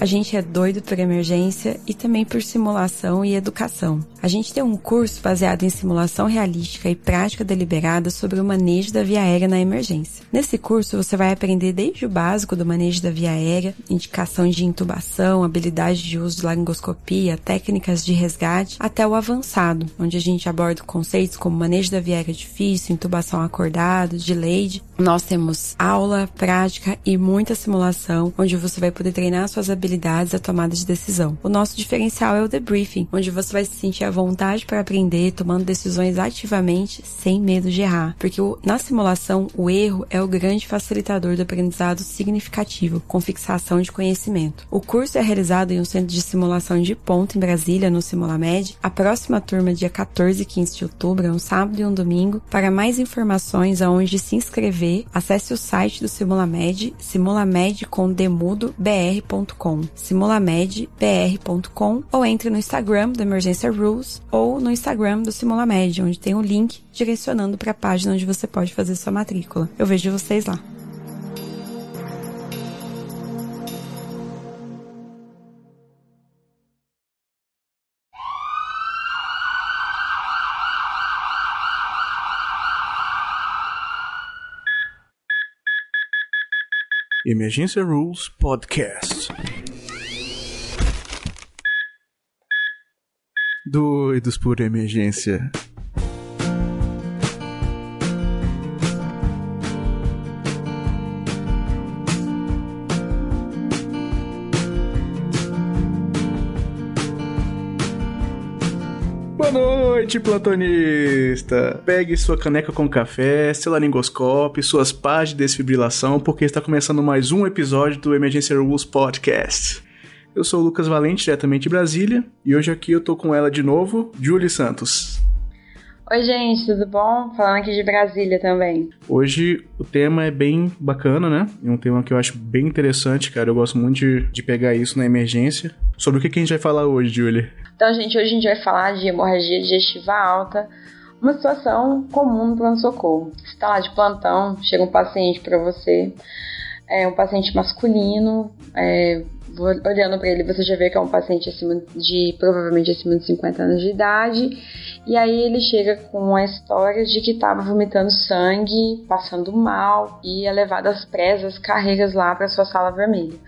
A gente é doido por emergência e também por simulação e educação. A gente tem um curso baseado em simulação realística e prática deliberada sobre o manejo da via aérea na emergência. Nesse curso você vai aprender desde o básico do manejo da via aérea, indicação de intubação, habilidade de uso de laringoscopia, técnicas de resgate, até o avançado, onde a gente aborda conceitos como manejo da via aérea difícil, intubação acordado, delayed. Nós temos aula, prática e muita simulação, onde você vai poder treinar suas habilidades à tomada de decisão. O nosso diferencial é o debriefing, onde você vai se sentir à vontade para aprender, tomando decisões ativamente, sem medo de errar. Porque na simulação, o erro é o grande facilitador do aprendizado significativo, com fixação de conhecimento. O curso é realizado em um centro de simulação de ponto em Brasília, no Simulamed. A próxima turma, dia 14 e 15 de outubro, é um sábado e um domingo. Para mais informações aonde se inscrever, acesse o site do Simulamed, simulamedbr.com ou entre no Instagram do Emergência Rules ou no Instagram do Simulamed, onde tem o um link direcionando para a página onde você pode fazer sua matrícula. Eu vejo vocês lá. Emergência Rules Podcast. Doidos por emergência. Boa noite, platonista! Pegue sua caneca com café, seu laringoscópio, suas pás de desfibrilação, porque está começando mais um episódio do Emergency Rules Podcast. Eu sou o Lucas Valente, diretamente de Brasília, e hoje aqui eu tô com ela de novo, Julie Santos. Oi, gente, tudo bom? Falando aqui de Brasília também. Hoje o tema é bem bacana, né? É um tema que eu acho bem interessante, cara. Eu gosto muito de, de pegar isso na emergência. Sobre o que, que a gente vai falar hoje, Julie? Então, gente, hoje a gente vai falar de hemorragia digestiva alta, uma situação comum no pronto-socorro. Você está lá de plantão, chega um paciente para você, é um paciente masculino, é, olhando para ele você já vê que é um paciente acima de, provavelmente acima de 50 anos de idade, e aí ele chega com a história de que estava vomitando sangue, passando mal e é levado às presas, carregas lá para sua sala vermelha.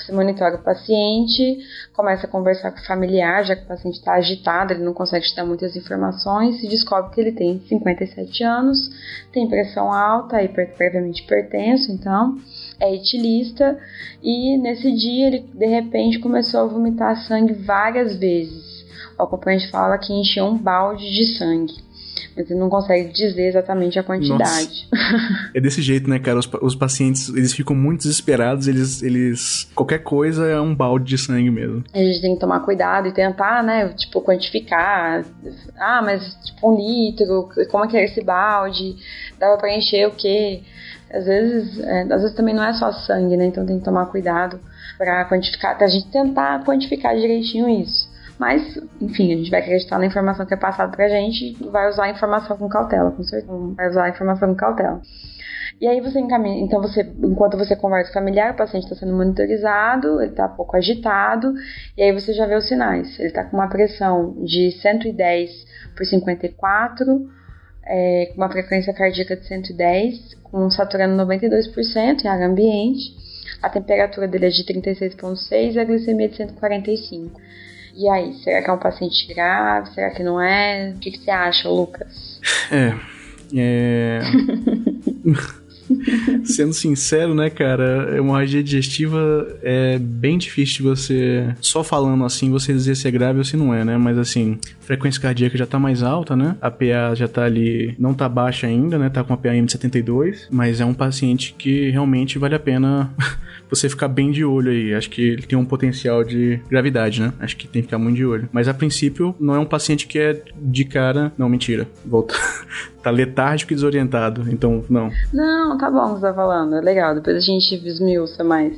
Você monitora o paciente, começa a conversar com o familiar, já que o paciente está agitado, ele não consegue te dar muitas informações, e descobre que ele tem 57 anos, tem pressão alta, hiper, previamente hipertenso, então é etilista, e nesse dia ele de repente começou a vomitar sangue várias vezes. O acompanhante fala que encheu um balde de sangue ele não consegue dizer exatamente a quantidade. é desse jeito, né, cara? Os, os, pacientes, eles ficam muito desesperados, eles, eles... Qualquer coisa é um balde de sangue mesmo. A gente tem que tomar cuidado e tentar, né, tipo, quantificar. Ah, mas, tipo, um litro, como é que é esse balde? Dava pra encher o quê? Às vezes, é, às vezes também não é só sangue, né? Então tem que tomar cuidado para quantificar, pra gente tentar quantificar direitinho isso. Mas, enfim, a gente vai acreditar na informação que é passada pra gente e vai usar a informação com cautela, com certeza. Vai usar a informação com cautela. E aí você encaminha, então você, enquanto você conversa com o familiar, o paciente está sendo monitorizado, ele está pouco agitado, e aí você já vê os sinais. Ele está com uma pressão de 110 por 54, é, com uma frequência cardíaca de 110, com saturando 92% em área ambiente, a temperatura dele é de 36,6 e a glicemia de 145. E aí, será que é um paciente grave? Será que não é? O que, que você acha, Lucas? É. É. Sendo sincero, né, cara, hemorragia digestiva é bem difícil de você, só falando assim, você dizer se é grave ou se não é, né? Mas assim, frequência cardíaca já tá mais alta, né? A PA já tá ali, não tá baixa ainda, né? Tá com a PAM de 72, mas é um paciente que realmente vale a pena você ficar bem de olho aí. Acho que ele tem um potencial de gravidade, né? Acho que tem que ficar muito de olho. Mas a princípio, não é um paciente que é de cara. Não, mentira. Volta. tá letárgico e desorientado. Então, não. Não, tá bom você tá falando. É legal. Depois a gente esmiuça mais.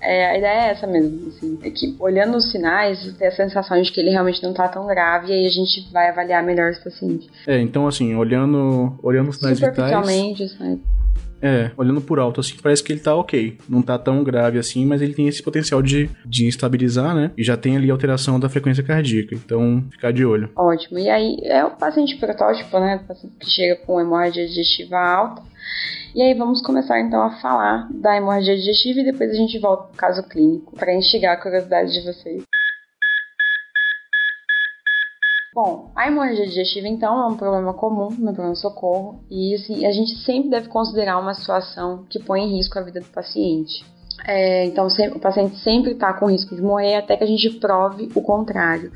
É, a ideia é essa mesmo, assim, é que olhando os sinais, tem a sensação de que ele realmente não tá tão grave e aí a gente vai avaliar melhor esse paciente. É, então assim, olhando, olhando os sinais vitais... Superficialmente, assim, É, olhando por alto, assim, parece que ele tá ok. Não tá tão grave assim, mas ele tem esse potencial de, de instabilizar, né? E já tem ali alteração da frequência cardíaca. Então, ficar de olho. Ótimo. E aí, é o paciente protótipo, né? O paciente que chega com hemorragia digestiva alta. E aí vamos começar então a falar da hemorragia digestiva e depois a gente volta pro caso clínico para instigar a curiosidade de vocês. Bom, a hemorragia digestiva, então, é um problema comum no pronto-socorro e assim, a gente sempre deve considerar uma situação que põe em risco a vida do paciente. É, então, o paciente sempre está com risco de morrer até que a gente prove o contrário.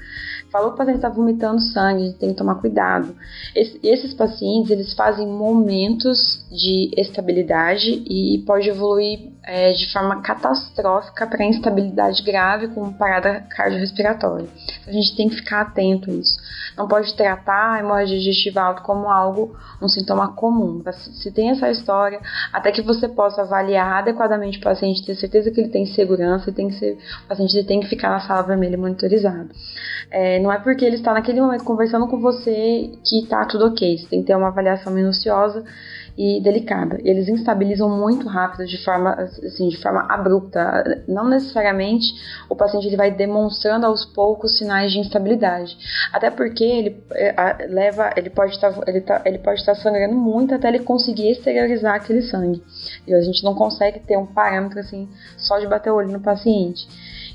Falou que o paciente está vomitando sangue, tem que tomar cuidado. Esse, esses pacientes, eles fazem momentos de estabilidade e pode evoluir é, de forma catastrófica para instabilidade grave com parada cardiorrespiratória. A gente tem que ficar atento a isso. Não pode tratar a hemorragia digestiva alta como algo, um sintoma comum. Se tem essa história, até que você possa avaliar adequadamente o paciente, ter certeza que ele tem segurança, tem que ser, o paciente tem que ficar na sala vermelha monitorizado. É, não é porque ele está naquele momento conversando com você que está tudo ok. Você tem que ter uma avaliação minuciosa e delicada. Eles instabilizam muito rápido, de forma, assim, de forma abrupta. Não necessariamente o paciente ele vai demonstrando aos poucos sinais de instabilidade, até porque ele é, leva, ele pode estar, tá, ele, tá, ele pode estar sangrando muito até ele conseguir exteriorizar aquele sangue. E a gente não consegue ter um parâmetro assim só de bater o olho no paciente.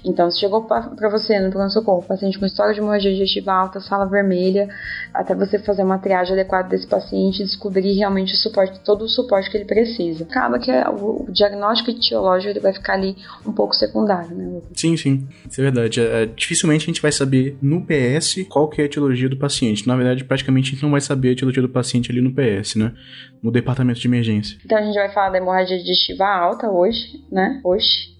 Então, se chegou para você no pronto-socorro, paciente com história de hemorragia digestiva alta, sala vermelha, até você fazer uma triagem adequada desse paciente e descobrir realmente o suporte, todo o suporte que ele precisa. Acaba que o, o diagnóstico etiológico ele vai ficar ali um pouco secundário, né? Sim, sim. Isso é verdade. É, dificilmente a gente vai saber no PS qual que é a etiologia do paciente. Na verdade, praticamente a gente não vai saber a etiologia do paciente ali no PS, né? No departamento de emergência. Então a gente vai falar da hemorragia digestiva alta hoje, né? Hoje.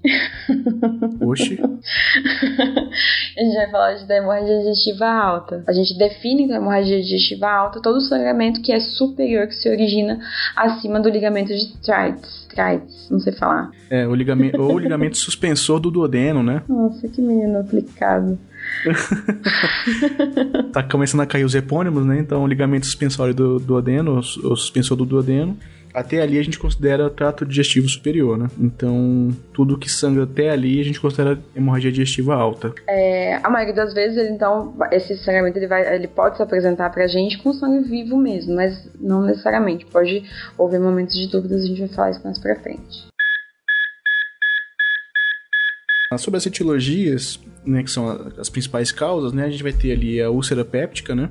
Hoje. a gente vai falar da hemorragia digestiva alta. A gente define com a hemorragia digestiva alta todo o sangramento que é superior, que se origina acima do ligamento de Treitz. Treitz, não sei falar. É, o ligamento, ou o ligamento suspensor do duodeno, né? Nossa, que menino aplicado. tá começando a cair os epônimos, né? Então, o ligamento suspensório do duodeno, o suspensor do duodeno, até ali a gente considera trato digestivo superior, né? Então, tudo que sangra até ali a gente considera hemorragia digestiva alta. É, a maioria das vezes, ele, então, esse sangramento ele, vai, ele pode se apresentar pra gente com sangue vivo mesmo, mas não necessariamente. Pode haver momentos de dúvidas, a gente vai falar isso mais pra frente. Sobre as etiologias, né, que são as principais causas, né, a gente vai ter ali a úlcera péptica, né,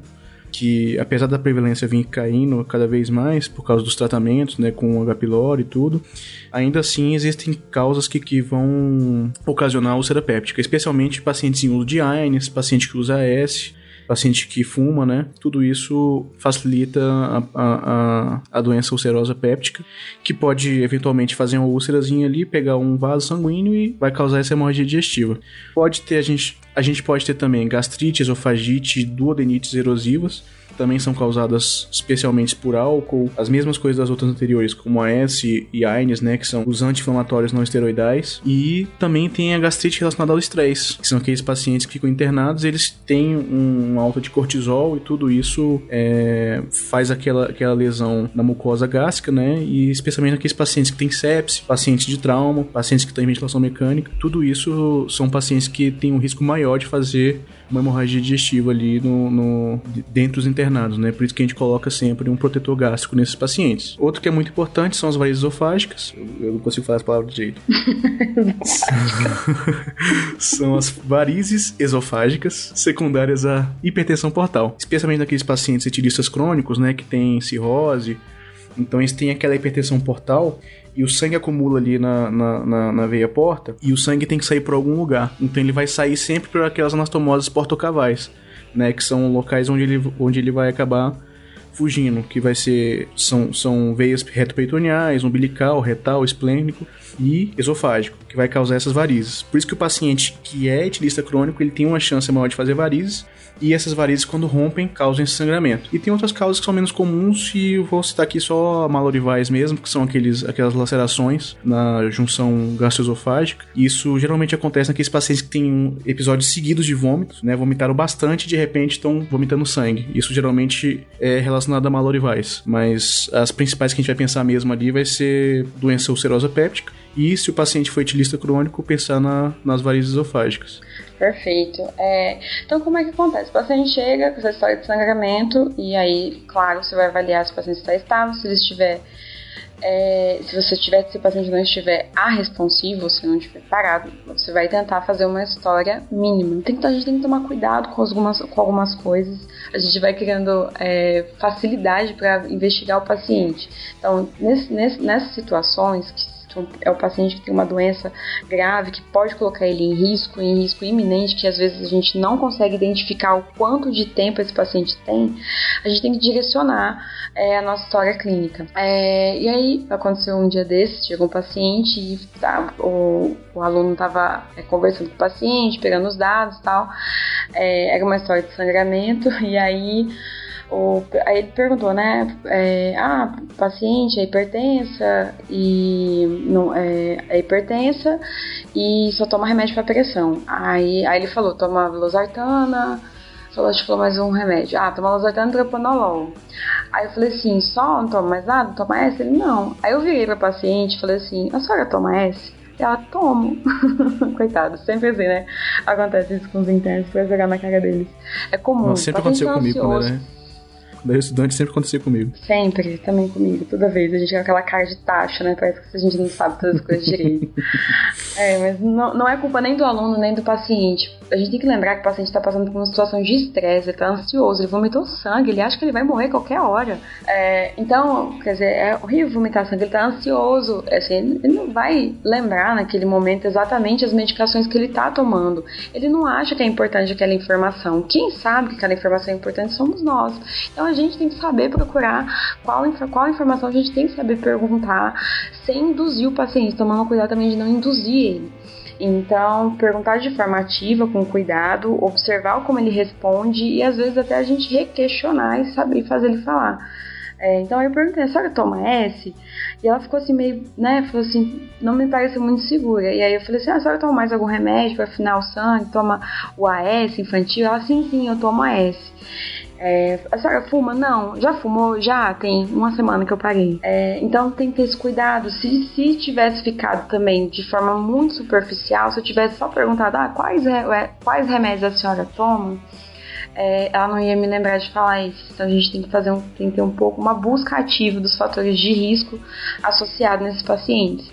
que apesar da prevalência vir caindo cada vez mais por causa dos tratamentos, né, com H. pylori e tudo, ainda assim existem causas que, que vão ocasionar úlcera péptica, especialmente pacientes em uso de AINES, paciente que usa AS, paciente que fuma, né? Tudo isso facilita a, a, a doença ulcerosa péptica, que pode eventualmente fazer uma úlcerazinha ali, pegar um vaso sanguíneo e vai causar essa hemorragia digestiva. Pode ter, a gente, a gente pode ter também gastrite, esofagite, duodenites erosivas, também são causadas especialmente por álcool, as mesmas coisas das outras anteriores, como a S e a AINES, né, que são os anti-inflamatórios não esteroidais, e também tem a gastrite relacionada ao estresse, que são aqueles pacientes que ficam internados, eles têm um alta de cortisol e tudo isso é, faz aquela, aquela lesão na mucosa gástrica, né, e especialmente aqueles pacientes que têm sepse, pacientes de trauma, pacientes que têm ventilação mecânica, tudo isso são pacientes que têm um risco maior de fazer uma hemorragia digestiva ali no, no, dentro dos internados, né? Por isso que a gente coloca sempre um protetor gástrico nesses pacientes. Outro que é muito importante são as varizes esofágicas. Eu não consigo falar as palavras de jeito. são as varizes esofágicas secundárias à hipertensão portal, especialmente naqueles pacientes etilistas crônicos, né, que têm cirrose. Então eles têm aquela hipertensão portal e o sangue acumula ali na, na, na, na, veia porta e o sangue tem que sair por algum lugar. Então ele vai sair sempre por aquelas anastomoses portocavais, né? Que são locais onde ele, onde ele vai acabar fugindo, que vai ser são, são veias retoperitoneais, umbilical, retal, esplênico e esofágico, que vai causar essas varizes. Por isso que o paciente que é etilista crônico, ele tem uma chance maior de fazer varizes e essas varizes, quando rompem, causam esse sangramento. E tem outras causas que são menos comuns, e eu vou citar aqui só malorivais mesmo, que são aqueles, aquelas lacerações na junção gastroesofágica. Isso geralmente acontece naqueles pacientes que têm episódios seguidos de vômitos, né? Vomitaram bastante e de repente estão vomitando sangue. Isso geralmente é relacionado a malorivais, mas as principais que a gente vai pensar mesmo ali vai ser doença ulcerosa péptica e se o paciente foi etilista crônico, pensar na, nas varizes esofágicas. Perfeito. É, então, como é que acontece? O paciente chega com essa história de sangramento e aí, claro, você vai avaliar se o paciente está estável, se ele estiver é, se você tiver, se o paciente não estiver responsivo, se não estiver parado, você vai tentar fazer uma história mínima. Tem que, a gente tem que tomar cuidado com algumas, com algumas coisas. A gente vai criando é, facilidade para investigar o paciente. Então, nesse, nesse, nessas situações que é o paciente que tem uma doença grave que pode colocar ele em risco, em risco iminente, que às vezes a gente não consegue identificar o quanto de tempo esse paciente tem, a gente tem que direcionar é, a nossa história clínica. É, e aí aconteceu um dia desses, chegou um paciente e tá, o, o aluno estava é, conversando com o paciente, pegando os dados e tal. É, era uma história de sangramento, e aí o, aí ele perguntou, né? É, ah, paciente é hipertensa e não é, é hipertensa e só toma remédio para pressão. Aí, aí ele falou, toma losartana, falou, acho que falou mais um remédio. Ah, toma losartana e tropanolol. Aí eu falei assim, só não toma mais nada? Toma S? Ele, não. Aí eu virei pra paciente e falei assim, a senhora toma S? Ela, tomo. Coitado, sempre assim, né? Acontece isso com os internos pra jogar na cara deles. É comum. Nossa, sempre aconteceu comigo, né? Eu estudante sempre acontecia comigo. Sempre, também comigo, toda vez. A gente com aquela cara de taxa, né? Parece que a gente não sabe todas as coisas direito. é, mas não, não é culpa nem do aluno, nem do paciente. A gente tem que lembrar que o paciente está passando por uma situação de estresse, ele tá ansioso, ele vomitou sangue, ele acha que ele vai morrer qualquer hora. É, então, quer dizer, é horrível vomitar sangue, ele tá ansioso. Assim, ele não vai lembrar naquele momento exatamente as medicações que ele tá tomando. Ele não acha que é importante aquela informação. Quem sabe que aquela informação é importante somos nós. Então a gente tem que saber procurar qual, qual informação a gente tem que saber perguntar sem induzir o paciente, tomando cuidado também de não induzir ele. Então, perguntar de forma ativa, com cuidado, observar como ele responde e às vezes até a gente requestionar e saber fazer ele falar. É, então eu perguntei, a senhora toma S? E ela ficou assim meio, né, falou assim, não me parece muito segura. E aí eu falei assim, ah, a senhora toma mais algum remédio para afinar o sangue? Toma o AS infantil? Ela, sim, sim, eu tomo AS. É, a senhora fuma? Não. Já fumou? Já. Tem uma semana que eu parei. É, então tem que ter esse cuidado. Se, se tivesse ficado também de forma muito superficial, se eu tivesse só perguntado ah, quais, é, quais remédios a senhora toma, é, ela não ia me lembrar de falar isso. Então a gente tem que fazer um, tem que ter um pouco uma busca ativa dos fatores de risco associados nesses pacientes.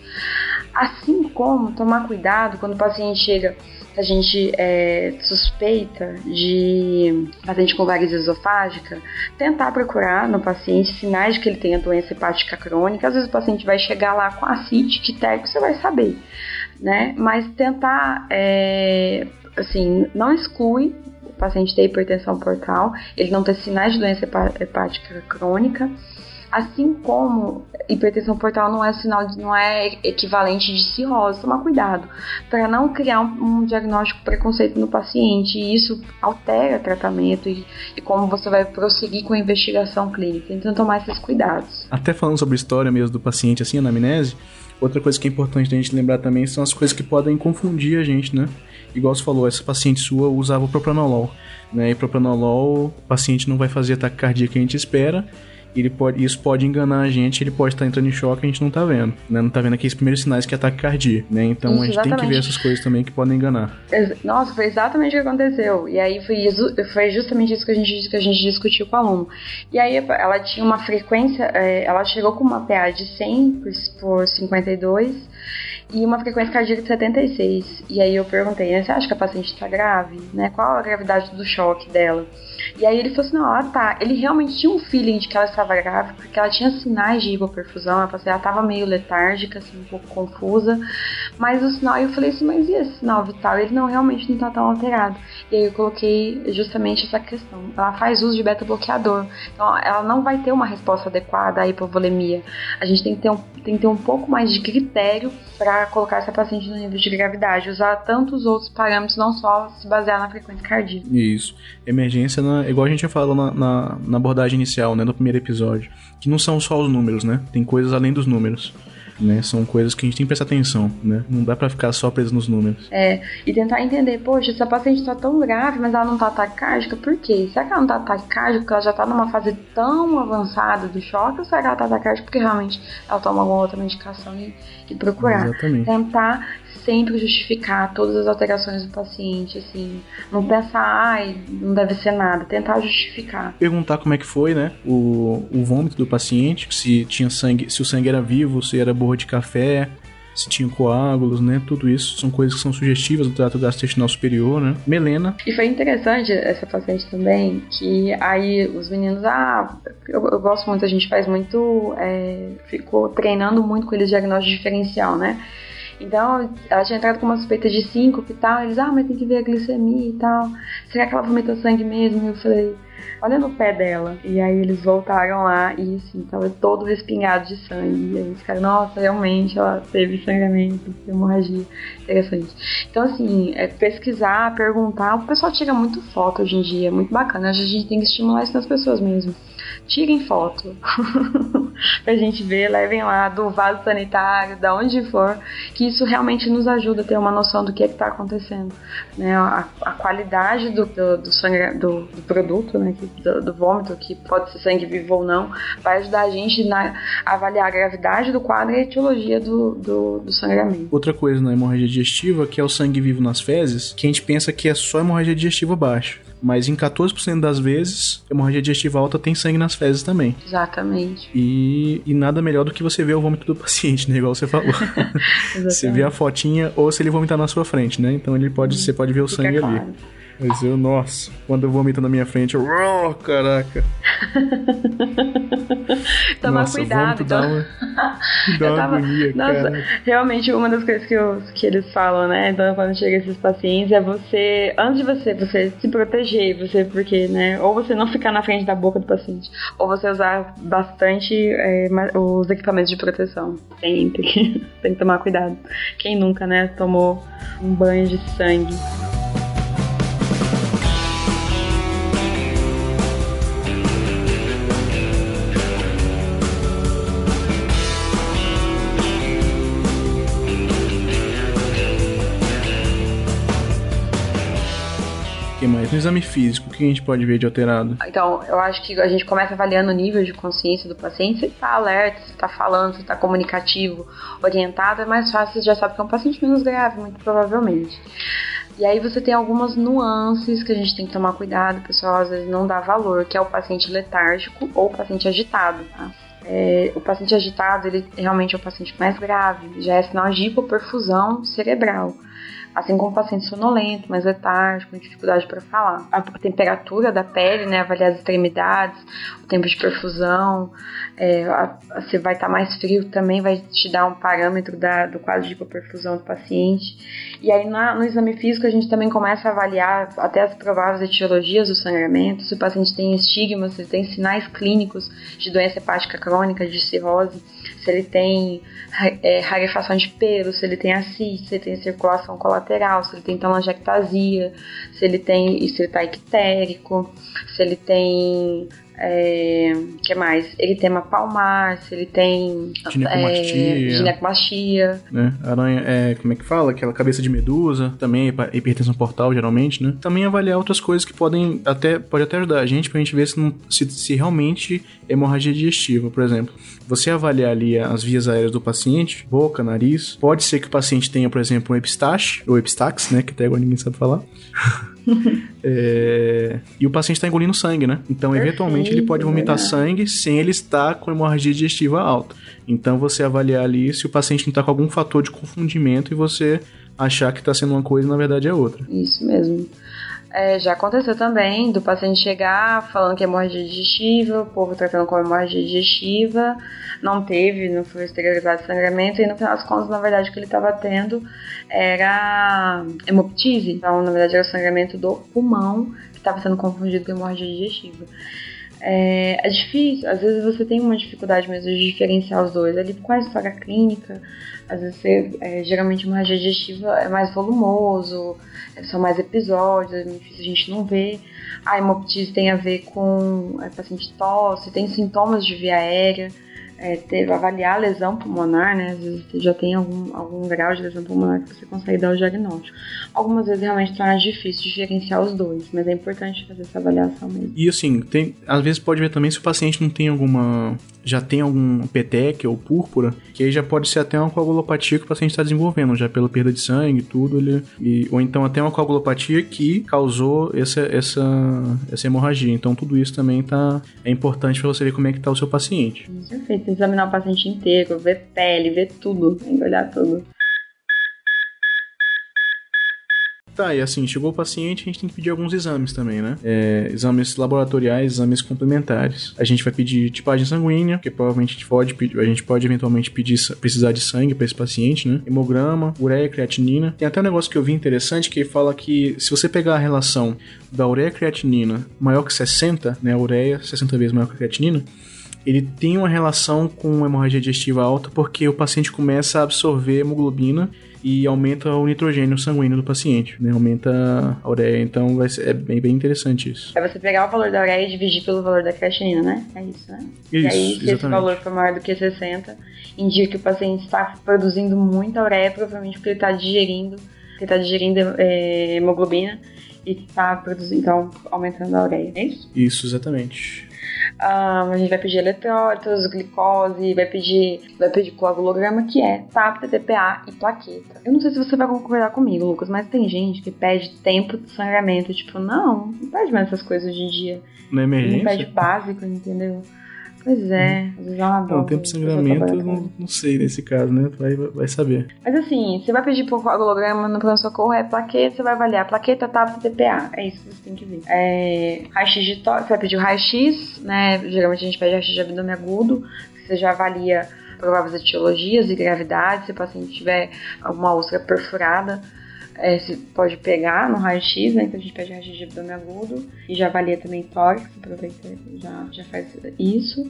Assim como tomar cuidado quando o paciente chega a gente é, suspeita de paciente com variz esofágica, tentar procurar no paciente sinais de que ele tenha doença hepática crônica. Às vezes o paciente vai chegar lá com acite, que térmico, você vai saber, né? Mas tentar, é, assim, não exclui o paciente ter hipertensão portal, ele não ter sinais de doença hepática crônica, Assim como hipertensão portal não é sinal, de, não é equivalente de cirrose, tomar cuidado para não criar um, um, diagnóstico preconceito no paciente e isso altera o tratamento e, e, como você vai prosseguir com a investigação clínica. Então tomar esses cuidados. Até falando sobre história mesmo do paciente, assim, anamnese, outra coisa que é importante a gente lembrar também são as coisas que podem confundir a gente, né? Igual você falou, essa paciente sua usava propranolol, né? E propranolol, o paciente não vai fazer ataque cardíaco que a gente espera ele pode, isso pode enganar a gente, ele pode estar entrando em choque e a gente não tá vendo, né? Não tá vendo aqueles primeiros sinais que é ataque cardíaco, né? Então isso, a gente exatamente. tem que ver essas coisas também que podem enganar. Nossa, foi exatamente o que aconteceu. E aí foi, foi justamente isso que a gente que a gente discutiu com o aluno. E aí ela tinha uma frequência, é, ela chegou com uma PA de 100 por 52 e uma frequência cardíaca de 76. E aí eu perguntei, né, você acha que a paciente está grave? Né? Qual a gravidade do choque dela? E aí ele falou assim, não, ela tá. Ele realmente tinha um feeling de que ela estava grave, porque ela tinha sinais de hipoperfusão, ela, assim, ela tava meio letárgica, assim, um pouco confusa. Mas o sinal, eu falei assim, mas e esse sinal vital? Ele não realmente não tá tão alterado. E aí eu coloquei justamente essa questão. Ela faz uso de beta-bloqueador. Então ela não vai ter uma resposta adequada à hipovolemia. A gente tem que ter um, tem que ter um pouco mais de critério para colocar essa paciente no nível de gravidade. Usar tantos outros parâmetros, não só se basear na frequência cardíaca. Isso. Emergência, na, igual a gente falou na, na, na abordagem inicial, né, no primeiro episódio, que não são só os números, né? Tem coisas além dos números. Né? São coisas que a gente tem que prestar atenção, né? Não dá para ficar só preso nos números. É, e tentar entender, poxa, essa paciente tá tão grave, mas ela não tá taquicárdica, por quê? Será que ela não tá taquicárdica porque ela já tá numa fase tão avançada do choque, ou será que ela tá taquicárdica porque realmente ela toma alguma outra medicação e, e procurar? Exatamente. Tentar sempre justificar todas as alterações do paciente, assim, não pensar, ai, não deve ser nada, tentar justificar. Perguntar como é que foi, né, o, o vômito do paciente, se tinha sangue, se o sangue era vivo, se era borra de café, se tinha coágulos, né? Tudo isso são coisas que são sugestivas do trato gastrointestinal superior, né? Melena. E foi interessante essa paciente também, que aí os meninos, ah, eu, eu gosto muito, a gente faz muito, é, ficou treinando muito com eles diagnóstico diferencial, né? Então, ela tinha entrado com uma suspeita de síncope e tal. Eles, ah, mas tem que ver a glicemia e tal. Será que ela vomitou sangue mesmo? Eu falei, olha no pé dela. E aí eles voltaram lá e assim, tava todo respingado de sangue. E aí eles ficaram, nossa, realmente ela teve sangramento, hemorragia. Interessante. Então, assim, é pesquisar, perguntar. O pessoal tira muito foto hoje em dia, muito bacana. A gente tem que estimular isso nas pessoas mesmo tirem foto pra gente ver, levem lá do vaso sanitário, da onde for, que isso realmente nos ajuda a ter uma noção do que é que tá acontecendo, né? A, a qualidade do, do, do sangue, do, do, produto, né? Do, do, vômito, que pode ser sangue vivo ou não, vai ajudar a gente na, a avaliar a gravidade do quadro e a etiologia do, do, do sangramento. Outra coisa na hemorragia digestiva, que é o sangue vivo nas fezes, que a gente pensa que é só hemorragia digestiva baixa mas em 14% das vezes, hemorragia digestiva alta tem sangue nas fezes também. Exatamente. E, e nada melhor do que você ver o vômito do paciente, né? Igual você falou. você vê a fotinha ou se ele vomitar na sua frente, né? Então ele pode, você pode ver o Fica sangue claro. ali. Mas eu, nossa, quando eu vomito na minha frente, eu. Oh, caraca! Tomar nossa, cuidado. Então... Dá uma, dá uma tava... agonia, nossa, cara. Realmente, uma das coisas que, eu, que eles falam, né? Então, quando chega esses pacientes, é você, antes de você, você se proteger, você, porque, né? Ou você não ficar na frente da boca do paciente, ou você usar bastante é, os equipamentos de proteção. Sempre. Tem que tomar cuidado. Quem nunca, né? Tomou um banho de sangue. Mais? No exame físico, o que a gente pode ver de alterado? Então, eu acho que a gente começa avaliando o nível de consciência do paciente. Se está alerta, se está falando, se está comunicativo, orientado, é mais fácil, você já sabe que é um paciente menos grave, muito provavelmente. E aí você tem algumas nuances que a gente tem que tomar cuidado, pessoal às vezes não dá valor, que é o paciente letárgico ou o paciente agitado, tá? É, o paciente agitado, ele realmente é o paciente mais grave, já é sinal de hipoperfusão cerebral assim como paciente sonolento, mais letárgico, com dificuldade para falar. A temperatura da pele, né, avaliar as extremidades, o tempo de perfusão, é, a, você vai estar tá mais frio também, vai te dar um parâmetro da, do quadro de hipoperfusão do paciente. E aí na, no exame físico a gente também começa a avaliar até as prováveis etiologias do sangramento, se o paciente tem estigmas, se tem sinais clínicos de doença hepática crônica, de cirrose, se ele tem é, rarefação de pelo, se ele tem ascite, se ele tem circulação colateral, se ele tem telangiectasia, se ele tem se ele tá ictérico, se ele tem é, que mais? Ele tem uma palmar, se ele tem ginecomastia, é, ginecomastia. Né? Aranha, é, como é que fala? Aquela cabeça de medusa, também é hipertensão portal, geralmente, né? Também avaliar outras coisas que podem até, pode até ajudar a gente pra gente ver se, não, se, se realmente é hemorragia digestiva, por exemplo. Você avaliar ali as vias aéreas do paciente, boca, nariz, pode ser que o paciente tenha, por exemplo, um epistaxe, ou epistax, né? Que até agora ninguém sabe falar. é... E o paciente está engolindo sangue, né? Então, Perfeito, eventualmente, ele pode vomitar sangue sem ele estar com hemorragia digestiva alta. Então, você avaliar ali se o paciente não está com algum fator de confundimento e você achar que está sendo uma coisa e na verdade é outra. Isso mesmo. É, já aconteceu também do paciente chegar falando que é hemorragia digestiva, o povo tratando como hemorragia digestiva, não teve, não foi esterilizado sangramento, e no final das contas, na verdade, o que ele estava tendo era hemoptise. Então, na verdade, era o sangramento do pulmão que estava sendo confundido com hemorragia digestiva. É, é, difícil, às vezes você tem uma dificuldade mesmo de diferenciar os dois. Ali com a história clínica, às vezes você, é, geralmente uma digestiva é mais volumoso, são mais episódios, é a gente não ver. A hemoptise tem a ver com é, paciente tosse, tem sintomas de via aérea. É, ter, avaliar a lesão pulmonar, né? Às vezes você já tem algum, algum grau de lesão pulmonar que você consegue dar o diagnóstico. Algumas vezes realmente torna difícil diferenciar os dois, mas é importante fazer essa avaliação mesmo. E assim, tem, às vezes pode ver também se o paciente não tem alguma. já tem algum petec ou púrpura, que aí já pode ser até uma coagulopatia que o paciente está desenvolvendo, já pela perda de sangue, tudo, ele, e, ou então até uma coagulopatia que causou essa, essa, essa hemorragia. Então tudo isso também tá, é importante para você ver como é que tá o seu paciente. Perfeito, examinar o paciente inteiro, ver pele, ver tudo, tem que olhar tudo. Tá, e assim, chegou o paciente, a gente tem que pedir alguns exames também, né? É, exames laboratoriais, exames complementares. A gente vai pedir tipagem sanguínea, que provavelmente a gente pode, a gente pode eventualmente pedir, precisar de sangue para esse paciente, né? Hemograma, ureia, creatinina. Tem até um negócio que eu vi interessante que fala que se você pegar a relação da ureia creatinina maior que 60, né? A ureia 60 vezes maior que a creatinina, ele tem uma relação com hemorragia digestiva alta porque o paciente começa a absorver hemoglobina e aumenta o nitrogênio sanguíneo do paciente, né? Aumenta a ureia, então vai ser, é bem, bem interessante isso. É você pegar o valor da ureia e dividir pelo valor da creatinina, né? É isso, né? Isso, e aí, se exatamente. esse valor for maior do que 60, indica que o paciente está produzindo muita ureia, provavelmente porque ele está digerindo, ele está digerindo é, hemoglobina e está produzindo, então, aumentando a ureia, é isso? Isso, exatamente. A gente vai pedir eletrólitos, glicose, vai pedir, vai pedir coagulograma, que é TAP, TTPA e plaqueta. Eu não sei se você vai concordar comigo, Lucas, mas tem gente que pede tempo de sangramento. Tipo, não, não pede mais essas coisas hoje em dia. Na emergência? Não pede básico, entendeu? Pois é, às vezes é uma Não, tempo de sangramento, não, não sei nesse caso, né? Tu vai, vai saber. Mas assim, você vai pedir por coagulograma no pronto-socorro, é plaqueta, você vai avaliar plaqueta, TAP, TPA. É isso que você tem que ver. É, raio-x de tórax, você vai pedir o raio-x, né? Geralmente a gente pede raio-x de abdômen agudo, que você já avalia prováveis etiologias e gravidade, se o paciente tiver alguma úlcera perfurada. É, se pode pegar no raio-x, né? Então a gente pede raio-x de abdômen agudo e já avalia também tórax, aproveita já, já faz isso.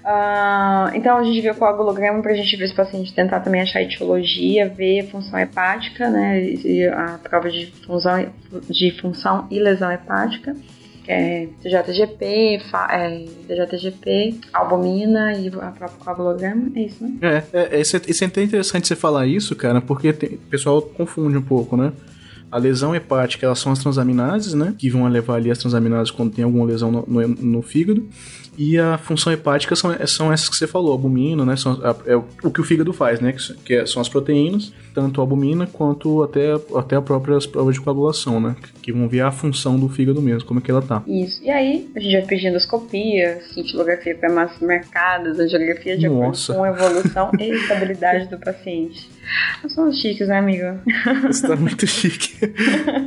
Uh, então a gente vê o coagulograma pra gente ver se o paciente tentar também achar a etiologia, ver a função hepática, né? E a prova de função, de função e lesão hepática que é TJTGP, é, TJTGP, albumina e a própria coagulograma, é isso, né? É, é, isso, é, isso é interessante você falar isso, cara, porque o pessoal confunde um pouco, né? A lesão hepática, elas são as transaminases, né? Que vão levar ali as transaminases quando tem alguma lesão no, no, no fígado. E a função hepática são, são essas que você falou, albumina, né? São, é, o que o fígado faz, né? Que, que são as proteínas, tanto a albumina quanto até, até a própria as provas de coagulação, né? Que vão ver a função do fígado mesmo, como é que ela tá. Isso. E aí, a gente vai pedir endoscopia, cintilografia para massas marcadas, angiografia de Nossa. acordo com a evolução e estabilidade do paciente. Nós somos chiques, né, amigo? Você tá muito chique.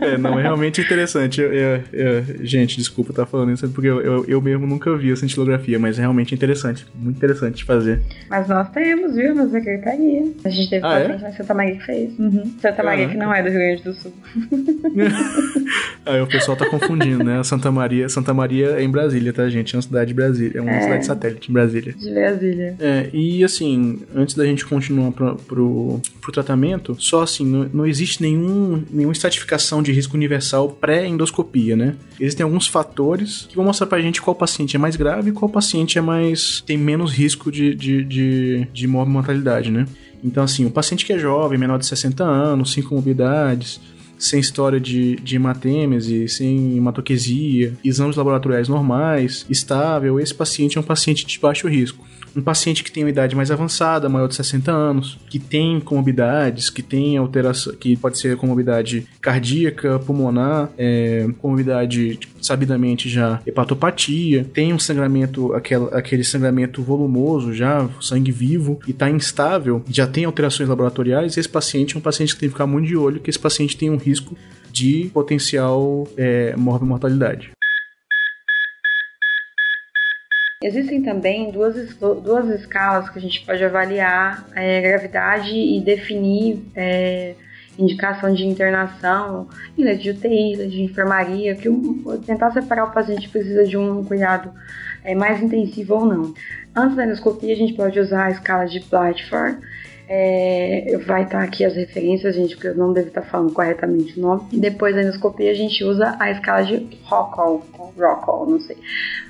É, não, é realmente interessante. Eu, eu, eu, gente, desculpa estar falando isso, porque eu, eu, mesmo nunca vi a cintilografia, mas é realmente interessante. Muito interessante de fazer. Mas nós temos, viu, na secretaria. A gente teve Ah, é? paciente na Santa Maria que fez. Uhum. Santa Maria que não é do Rio Grande do Sul. Aí o pessoal tá confundindo, né? Santa Maria, Santa Maria é em Brasília, tá, gente? É uma cidade de Brasília. É uma É. cidade satélite em Brasília. De Brasília. É, e assim, antes da gente continuar pro, pro, pro tratamento, só assim, não, não existe nenhum, nenhuma estratificação de risco universal pré-endoscopia, né? Existem alguns fatores que vão mostrar pra gente qual paciente é mais grave e qual paciente é mais. tem menos risco de, de, de, de mortalidade, né? Então, assim, o paciente que é jovem, menor de 60 anos, sem comorbidades, sem história de, de hematêmese, sem hematoquesia, exames laboratoriais normais, estável, esse paciente é um paciente de baixo risco. Um paciente que tem uma idade mais avançada, maior de 60 anos, que tem comorbidades, que tem alteração, que pode ser comorbidade cardíaca, pulmonar, é, comorbidade sabidamente já hepatopatia, tem um sangramento, aquela, aquele sangramento volumoso já, sangue vivo, e está instável, já tem alterações laboratoriais, esse paciente é um paciente que tem que ficar muito de olho, que esse paciente tem um risco de potencial é, mortalidade. Existem também duas, duas escalas que a gente pode avaliar é, gravidade e definir é, indicação de internação leite de UTI, de enfermaria, que tentar separar o paciente precisa de um cuidado é, mais intensivo ou não. Antes da endoscopia, a gente pode usar a escala de Blatchford, É, vai estar aqui as referências, gente, porque eu não devo estar falando corretamente o nome. E depois da endoscopia a gente usa a escala de Rockwell, Rockwell, não sei.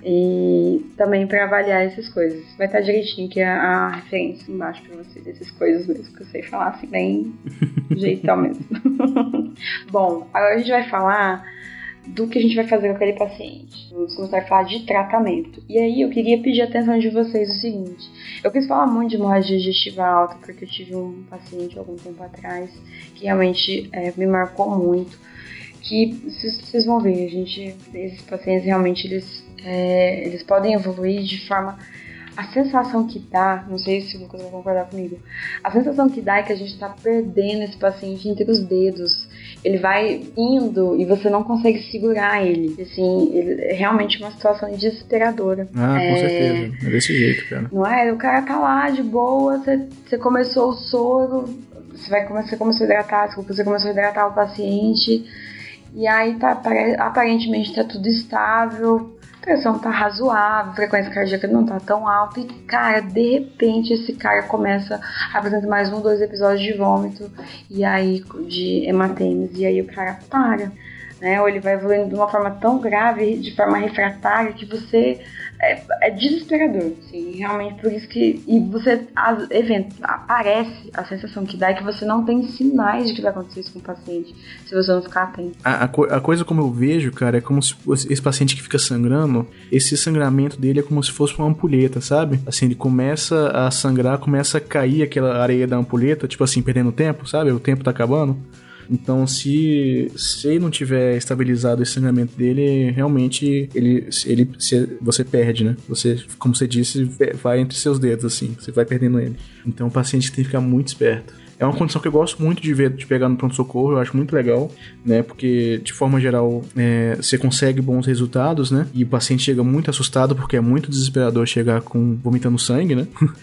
E também para avaliar essas coisas. Vai estar direitinho aqui a, a referência embaixo para vocês, essas coisas mesmo, que eu sei falar assim, bem jeitão mesmo. Bom, agora a gente vai falar do que a gente vai fazer com aquele paciente. Vamos começar a falar de tratamento. E aí eu queria pedir a atenção de vocês o seguinte: eu quis falar muito de hemorragia digestiva alta porque eu tive um paciente algum tempo atrás que realmente é, me marcou muito. Que vocês vão ver, a gente, esses pacientes realmente eles, é, eles podem evoluir de forma a sensação que dá, não sei se o Lucas vai concordar comigo, a sensação que dá é que a gente está perdendo esse paciente entre os dedos. Ele vai indo e você não consegue segurar ele. Assim, ele, é realmente uma situação desesperadora. Ah, é, com certeza. É desse jeito, cara. Não é? O cara tá lá de boa, você, começou o soro, você, vai, você começou a hidratar, desculpa, você começou a hidratar o paciente. E aí tá, aparentemente tá tudo estável, pressão tá razoável, frequência cardíaca não tá tão alta e, cara, de repente esse cara começa a apresentar mais um, dois episódios de vômito e aí de hematemes e aí o cara para, né? Ou ele vai evoluindo de uma forma tão grave, de forma refratária que você é, é desesperador, assim, realmente por isso que e você as, evento, aparece a sensação que dá é que você não tem sinais de que vai acontecer isso com o paciente se você não ficar atento. A, a, a coisa como eu vejo, cara, é como se esse paciente que fica sangrando, esse sangramento dele é como se fosse uma ampulheta, sabe? Assim, ele começa a sangrar, começa a cair aquela areia da ampulheta, tipo assim, perdendo tempo, sabe? O tempo tá acabando. Então, se, se ele não tiver estabilizado esse sangramento dele, realmente ele, ele se, você perde, né? Você, como você disse, vai entre seus dedos, assim, você vai perdendo ele. Então, o paciente tem que ficar muito esperto. É uma condição que eu gosto muito de ver, de pegar no pronto-socorro, eu acho muito legal, né? Porque, de forma geral, é, você consegue bons resultados, né? E o paciente chega muito assustado, porque é muito desesperador chegar com vomitando sangue, né?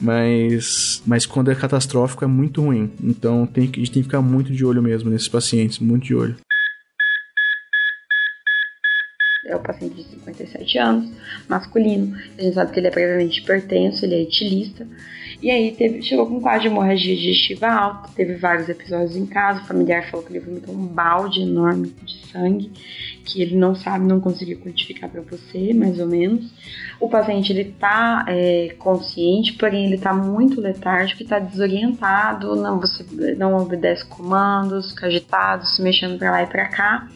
mas, mas quando é catastrófico é muito ruim. Então tem, a gente tem que ficar muito de olho mesmo nesses pacientes, muito de olho. É o paciente de 57 anos, masculino. A gente sabe que ele é previamente hipertenso, ele é etilista. E aí teve, chegou com quase hemorragia digestiva alta, teve vários episódios em casa. O familiar falou que ele vomitou um balde enorme de sangue, que ele não sabe, não conseguiu quantificar para você, mais ou menos. O paciente ele tá é, consciente, porém ele tá muito letárgico e tá desorientado, não, você não obedece comandos, agitado, se mexendo para lá e para cá.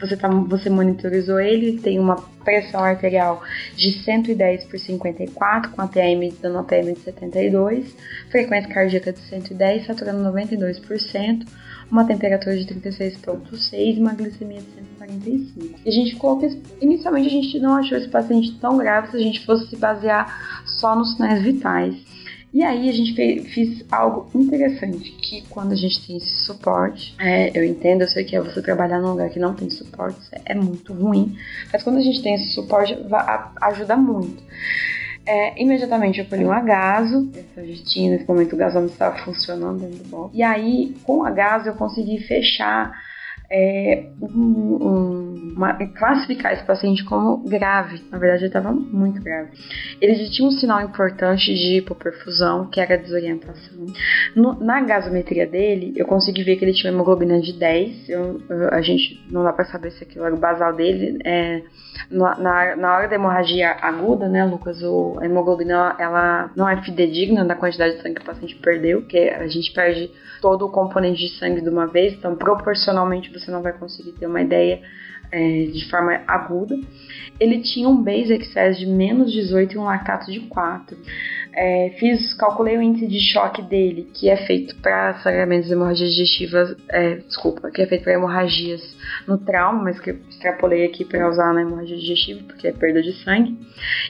Você, tá, você monitorizou ele, tem uma pressão arterial de 110 por 54, com a TM dando a TM de 72, frequência cardíaca de 110, saturando 92%, uma temperatura de 36,6 e uma glicemia de 145. E a gente que inicialmente a gente não achou esse paciente tão grave se a gente fosse se basear só nos sinais vitais. E aí a gente fez, algo interessante, que quando a gente tem esse suporte, é, eu entendo, eu sei que é você trabalhar num lugar que não tem suporte é muito ruim, mas quando a gente tem esse suporte, ajuda muito. É, imediatamente eu colhi um agaso, essa gestina, nesse momento o gasômetro estava funcionando dentro do. E aí, com o agaso, eu consegui fechar é, um, um, uma, classificar esse paciente como grave. Na verdade, ele estava muito grave. Ele tinha um sinal importante de hipoperfusão, que era desorientação. No, na gasometria dele, eu consegui ver que ele tinha uma hemoglobina de 10. Eu, eu, a gente não dá para saber se aquilo era o basal dele. É, na, na hora da hemorragia aguda, né, Lucas, o, a hemoglobina ela não é fidedigna da quantidade de sangue que o paciente perdeu, porque a gente perde todo o componente de sangue de uma vez, então proporcionalmente você não vai conseguir ter uma ideia é, de forma aguda. Ele tinha um base excess de menos 18 e um lactato de 4. É, fiz, calculei o índice de choque dele, que é feito para sangramentos hemorragias digestivas, é, desculpa, que é feito para hemorragias no trauma, mas que eu extrapolei aqui para usar na hemorragia digestiva, porque é perda de sangue.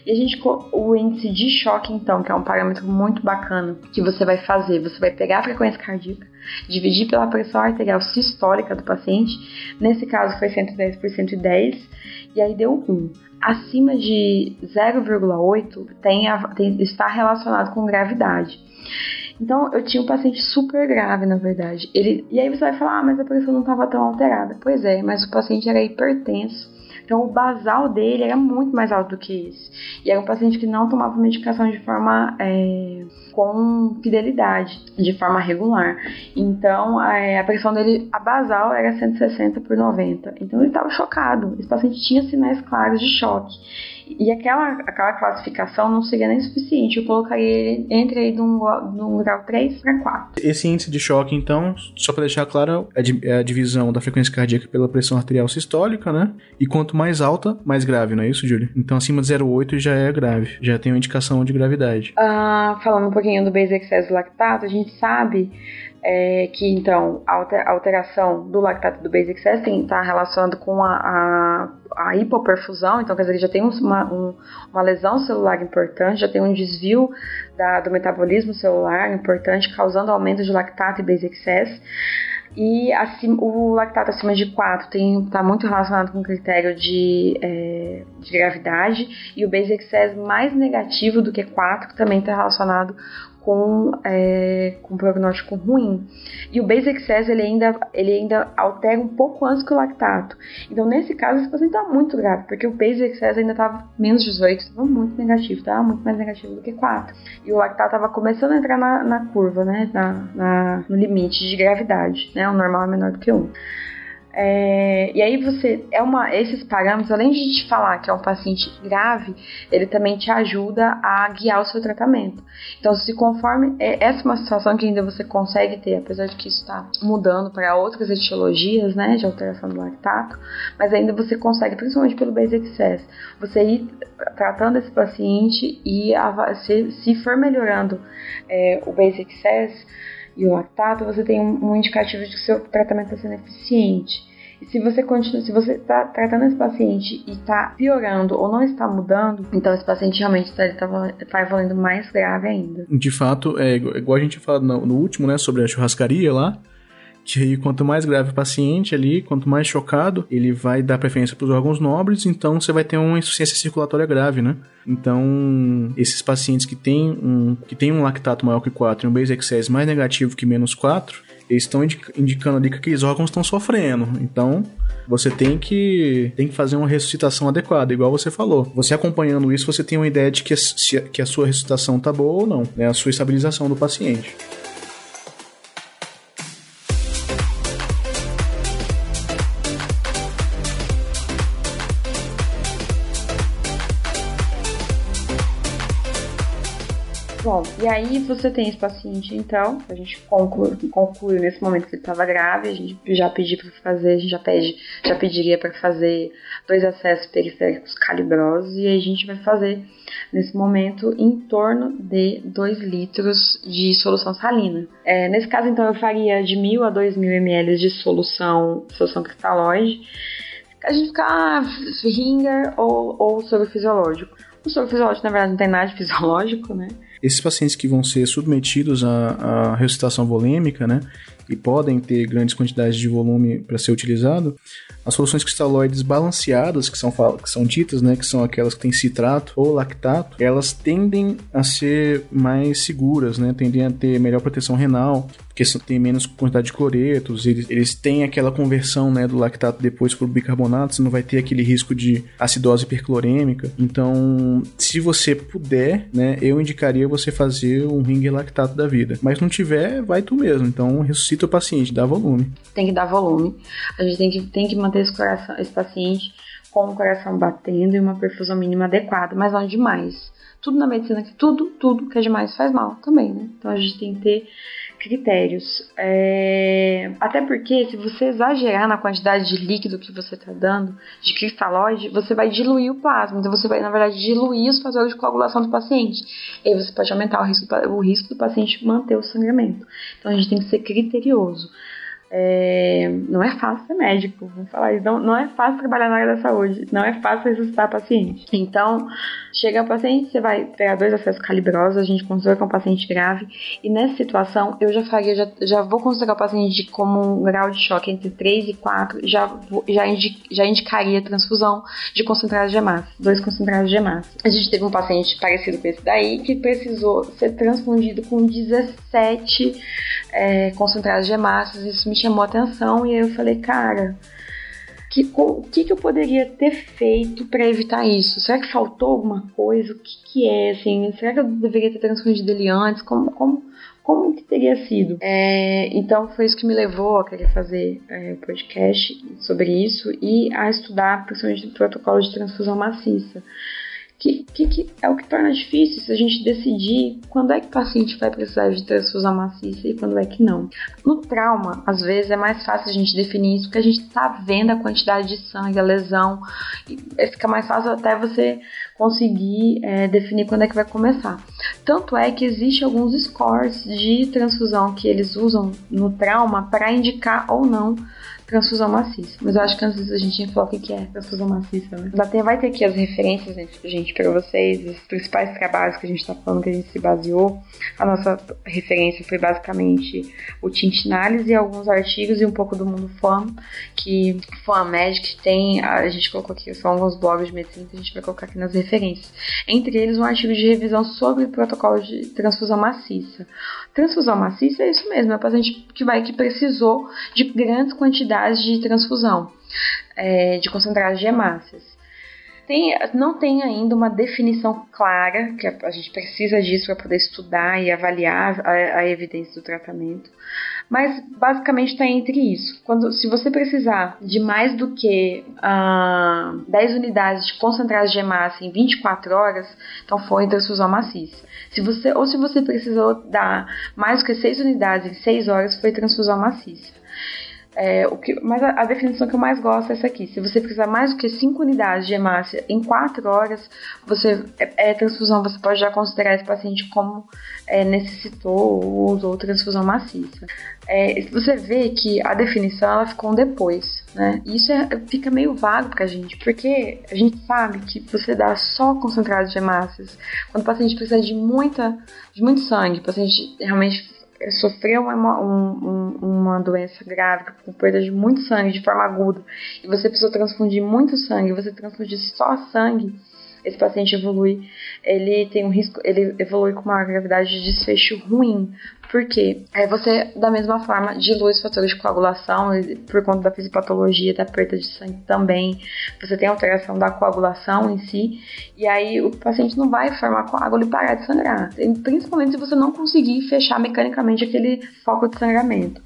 E a gente, o índice de choque, então, que é um parâmetro muito bacana, que você vai fazer, você vai pegar a frequência cardíaca, dividir pela pressão arterial sistólica do paciente, nesse caso foi 110 por 110, e aí deu 1 acima de 0,8 tem, tem, está relacionado com gravidade. Então, eu tinha um paciente super grave, na verdade. Ele, e aí você vai falar, ah, mas a pressão não estava tão alterada. Pois é, mas o paciente era hipertenso, Então o basal dele era muito mais alto do que esse. E era um paciente que não tomava medicação de forma é, com fidelidade, de forma regular. Então é, a pressão dele, a basal, era 160 por 90. Então ele estava chocado. Esse paciente tinha sinais claros de choque. E aquela, aquela classificação não seria nem suficiente. Eu colocaria ele entre aí de um, de um grau 3 para 4. Esse índice de choque, então, só para deixar claro, é, a divisão da frequência cardíaca pela pressão arterial sistólica, né? E quanto mais alta, mais grave, não é isso, Júlio? Então, acima de 0,8 já é grave, já tem uma indicação de gravidade. Ah, falando um pouquinho do base excess do lactato, a gente sabe é, que então a alteração do lactato do basic testing está relacionado com a, a, a, hipoperfusão, então quer dizer que já tem uma, um, uma lesão celular importante, já tem um desvio da, do metabolismo celular importante, causando aumento de lactato e basic excess. E assim, o lactato acima de 4 está muito relacionado com o critério de, é, de gravidade, e o basic excess mais negativo do que 4 também está relacionado com, é, com prognóstico ruim. E o base excess ele ainda, ele ainda altera um pouco antes que o lactato. Então, nesse caso, esse paciente está muito grave, porque o base excess ainda estava menos 18, estava muito negativo, estava muito mais negativo do que 4. E o lactato estava começando a entrar na, na curva, né, na, na, no limite de gravidade, né, o normal é menor do que 1. É, e aí você é uma esses parâmetros, além de te falar que é um paciente grave, ele também te ajuda a guiar o seu tratamento. Então, se conforme é, essa é uma situação que ainda você consegue ter, apesar de que isso está mudando para outras etiologias, né, de alteração do lactato, mas ainda você consegue, principalmente pelo base excess, você ir tratando esse paciente e se, se for melhorando é, o base excess e o lactato, você tem um, um indicativo de que o seu tratamento está sendo eficiente. E se você continua, se você está tratando esse paciente e está piorando ou não está mudando, então esse paciente realmente está tá, tá evoluindo mais grave ainda. De fato, é igual a gente falou no, no último, né, sobre a churrascaria lá, que quanto mais grave o paciente ali, quanto mais chocado, ele vai dar preferência para os órgãos nobres, então você vai ter uma insuficiência circulatória grave, né? Então, esses pacientes que têm um, que têm um lactato maior que 4 e um base excess mais negativo que menos 4, eles estão indicando ali que aqueles órgãos estão sofrendo. Então, você tem que, tem que fazer uma ressuscitação adequada, igual você falou. Você acompanhando isso, você tem uma ideia de que a, que a sua ressuscitação tá boa ou não, né? A sua estabilização do paciente. E aí você tem esse paciente, então, a gente conclui, conclui nesse momento que ele estava grave, a gente já pediu para fazer, a gente já pede, já pediria para fazer dois acessos periféricos calibrosos e a gente vai fazer nesse momento em torno de 2 litros de solução salina. É, nesse caso, então, eu faria de 1.000 a 2.000 ml de solução, solução cristalóide. A gente fica ah, ringer ou, ou soro fisiológico. O soro fisiológico, na verdade, não tem nada de fisiológico, né? Esses pacientes que vão ser submetidos à, à ressuscitação volêmica, né, e podem ter grandes quantidades de volume para ser utilizado, as soluções cristalóides balanceadas, que são, que são ditas, né, que são aquelas que têm citrato ou lactato, elas tendem a ser mais seguras, né, tendem a ter melhor proteção renal, porque tem menos quantidade de cloretos, eles, eles têm aquela conversão né, do lactato depois para o bicarbonato, você não vai ter aquele risco de acidose hiperclorêmica. Então, se você puder, né, eu indicaria você fazer um ring lactato da vida. Mas não tiver, vai tu mesmo. Então, ressuscita o paciente, dá volume. Tem que dar volume. A gente tem que, tem que manter esse, coração, esse paciente com o coração batendo e uma perfusão mínima adequada, mas não demais. Tudo na medicina, tudo, tudo que é demais faz mal também, né? Então a gente tem que ter critérios. É... Até porque, se você exagerar na quantidade de líquido que você está dando, de cristalóide, você vai diluir o plasma. Então, você vai, na verdade, diluir os fatores de coagulação do paciente. E aí você pode aumentar o risco, o risco do paciente manter o sangramento. Então, a gente tem que ser criterioso. É, não é fácil ser médico, vamos falar isso. Não, não é fácil trabalhar na área da saúde, não é fácil ressuscitar paciente. Então, chega o paciente, você vai pegar dois acessos calibrosos, a gente considera que é um paciente grave, e nessa situação eu já faria, já, já vou considerar o paciente como um grau de choque entre 3 e 4, já, já, indic, já indicaria transfusão de concentrados de hemácia, dois concentrados de hemácia. A gente teve um paciente parecido com esse daí, que precisou ser transfundido com 17 é, concentrados de hemácias, isso me chamou atenção e aí eu falei, cara, Que, o que, que eu poderia ter feito para evitar isso? Será que faltou alguma coisa? O que, que é, assim? Será que eu deveria ter transfundido ele antes? Como, como, como que teria sido? É, então foi isso que me levou a querer fazer é, podcast sobre isso e a estudar principalmente o protocolo de transfusão maciça que, que, que, é o que torna difícil se a gente decidir quando é que o paciente vai precisar de transfusão maciça e quando é que não. No trauma, às vezes é mais fácil a gente definir isso porque a gente está vendo a quantidade de sangue, a lesão, e fica mais fácil até você conseguir é, definir quando é que vai começar. Tanto é que existe alguns scores de transfusão que eles usam no trauma para indicar ou não transfusão maciça. Mas eu acho que antes a gente falar o que é transfusão maciça, né? Vai ter aqui as referências, gente, para vocês, os principais trabalhos que a gente está falando, que a gente se baseou. A nossa referência foi basicamente o Tintinales e alguns artigos e um pouco do Mundo FAM, que FAMED, que tem, a gente colocou aqui só alguns blogs de medicina que a gente vai colocar aqui nas referências. Entre eles, um artigo de revisão sobre o protocolo de transfusão maciça. Transfusão maciça é isso mesmo, é o paciente que vai que precisou de grandes quantidades de transfusão, é, de concentrados de hemácias. Tem, não tem ainda uma definição clara, que a, gente precisa disso para poder estudar e avaliar a, a evidência do tratamento. Mas basicamente está entre isso. Quando, se você precisar de mais do que ah, 10 unidades de concentrados de hemácia em 24 horas, então foi transfusão maciça. Se você, ou se você precisou dar mais do que 6 unidades em 6 horas, foi transfusão maciça. É, o que, mas a, a, definição que eu mais gosto é essa aqui. Se você precisar mais do que 5 unidades de hemácia em 4 horas, você é, é, transfusão, você pode já considerar esse paciente como é, necessitou ou usou transfusão maciça. É, você vê que a definição ela ficou um depois, né? Isso é, fica meio vago pra gente, porque a gente sabe que você dá só concentrado de hemácias quando o paciente precisa de muita, de muito sangue, o paciente realmente sofreu uma, um, uma doença grave com perda de muito sangue de forma aguda. E você precisou transfundir muito sangue, você transfundir só sangue, esse paciente evolui, ele tem um risco, ele evolui com uma gravidade de desfecho ruim, porque é você, da mesma forma, dilui os fatores de coagulação, por conta da fisiopatologia, da perda de sangue também. Você tem alteração da coagulação em si, e aí o paciente não vai formar coágulo e parar de sangrar. Principalmente se você não conseguir fechar mecanicamente aquele foco de sangramento.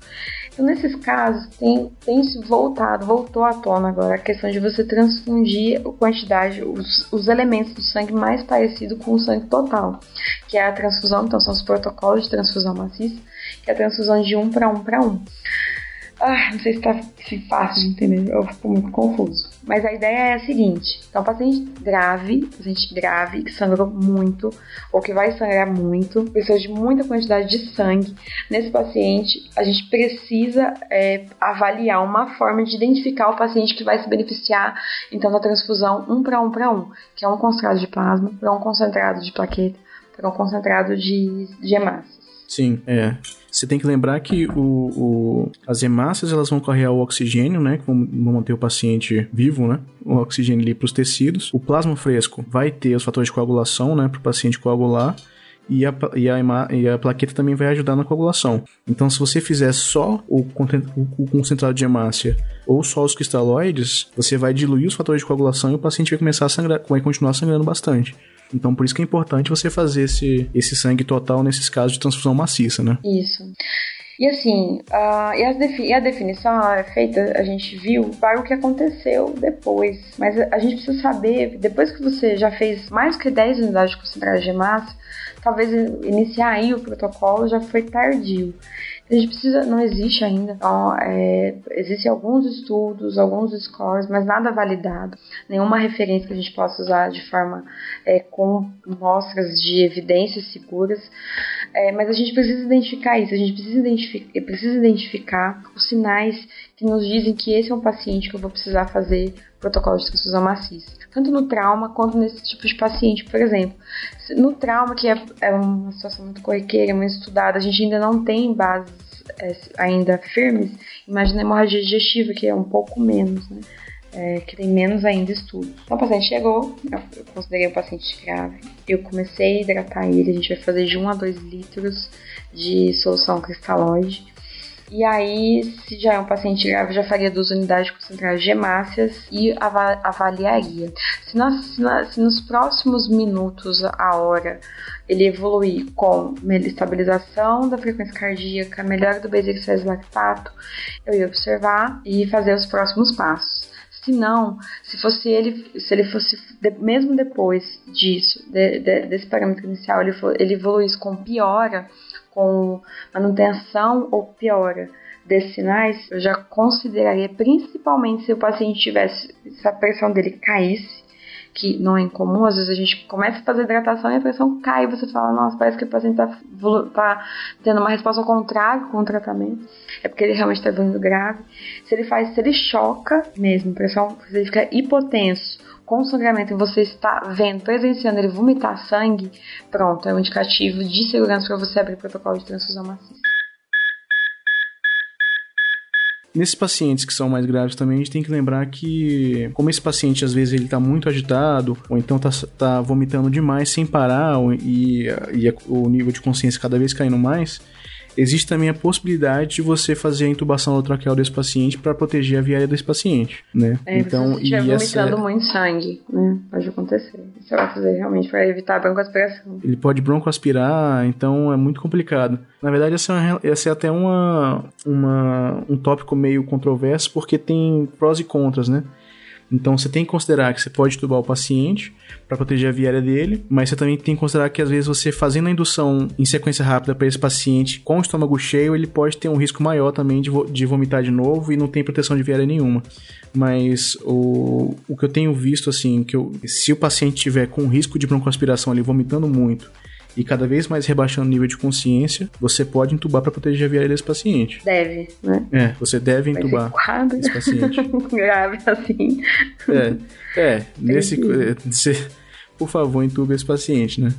Então, nesses casos, tem, tem voltado, voltou à tona agora a questão de você transfundir a quantidade, os, os elementos do sangue mais parecido com o sangue total, que é a transfusão, então são os protocolos de transfusão maciça, que é a transfusão de 1 para 1 para 1. Ah, não sei se tá fácil de entender, eu fico muito confuso. Mas a ideia é a seguinte: então, paciente grave, paciente grave que sangrou muito ou que vai sangrar muito, precisa de muita quantidade de sangue. Nesse paciente, a gente precisa é, avaliar uma forma de identificar o paciente que vai se beneficiar então da transfusão 1 para 1 para 1, que é um concentrado de plasma para um concentrado de plaqueta para um concentrado de, de hemácias. Sim, é. Você tem que lembrar que o, o, as hemácias elas vão carregar o oxigênio, né? Que vão manter o paciente vivo, né? O oxigênio ali para os tecidos. O plasma fresco vai ter os fatores de coagulação, né? Para o paciente coagular. E a, e, a, e a plaqueta também vai ajudar na coagulação. Então, se você fizer só o, o concentrado de hemácia ou só os cristalóides, você vai diluir os fatores de coagulação e o paciente vai começar a sangrar, vai continuar sangrando bastante. Então, por isso que é importante você fazer esse, esse sangue total nesses casos de transfusão maciça, né? Isso. E assim, a, e, defi a definição é feita, a gente viu, para o que aconteceu depois. Mas a, gente precisa saber, depois que você já fez mais que 10 unidades de de massa, talvez iniciar aí o protocolo já foi tardio. A gente precisa, não existe ainda, então, é, existem alguns estudos, alguns scores, mas nada validado, nenhuma referência que a gente possa usar de forma é, com mostras de evidências seguras, é, mas a gente precisa identificar isso, a gente precisa identificar, precisa identificar os sinais que nos dizem que esse é um paciente que eu vou precisar fazer protocolo de transfusão maciça, tanto no trauma quanto nesse tipo de paciente, por exemplo. No trauma, que é, é uma situação muito corriqueira, muito estudada, a gente ainda não tem bases é, ainda firmes, imagina a hemorragia digestiva, que é um pouco menos, né? É, que tem menos ainda estudos. Então, o paciente chegou, eu considerei o paciente grave, eu comecei a hidratar ele, a gente vai fazer de 1 a 2 litros de solução cristalóide E aí, se já é um paciente grave, já faria duas unidades concentradas de hemácias e avaliaria. Se, nós, se, nós, se nos próximos minutos, a hora, ele evoluir com estabilização da frequência cardíaca, melhora do bezique lactato, eu ia observar e fazer os próximos passos. Se não, se fosse ele, se ele fosse, mesmo depois disso, de, de, desse parâmetro inicial, ele, ele evoluísse com piora, com manutenção ou piora desses sinais, eu já consideraria, principalmente se o paciente tivesse, se a pressão dele caísse, que não é incomum, às vezes a gente começa a fazer hidratação e a pressão cai você fala, nossa, parece que o paciente está tá tendo uma resposta ao contrário com o tratamento. É porque ele realmente está evoluindo grave. Se ele faz, se ele choca mesmo, pressão, se ele fica hipotenso, com sangramento e você está vendo, presenciando ele vomitar sangue, pronto, é um indicativo de segurança para você abrir protocolo de transfusão maciça. Nesses pacientes que são mais graves também, a gente tem que lembrar que, como esse paciente às vezes ele tá muito agitado, ou então tá, tá vomitando demais sem parar, e, e o nível de consciência cada vez caindo mais, existe também a possibilidade de você fazer a intubação traqueal desse paciente para proteger a viária desse paciente, né? É, então, se e vomitando essa... muito sangue, né? Pode acontecer. Você vai fazer realmente para evitar a broncoaspiração. Ele pode broncoaspirar, então é muito complicado. Na verdade, essa é, uma, essa é até uma, uma, um tópico meio controverso, porque tem prós e contras, né? Então você tem que considerar que você pode tubar o paciente para proteger a viária dele, mas você também tem que considerar que às vezes você fazendo a indução em sequência rápida para esse paciente com o estômago cheio, ele pode ter um risco maior também de, vo de vomitar de novo e não tem proteção de viária nenhuma. Mas o, o que eu tenho visto assim, que eu, se o paciente tiver com risco de broncoaspiração ali vomitando muito e cada vez mais rebaixando o nível de consciência, você pode entubar para proteger a viária desse paciente. Deve, né? É, você deve entubar esse paciente. Grave assim. É, é nesse, é, por favor, entube esse paciente, né?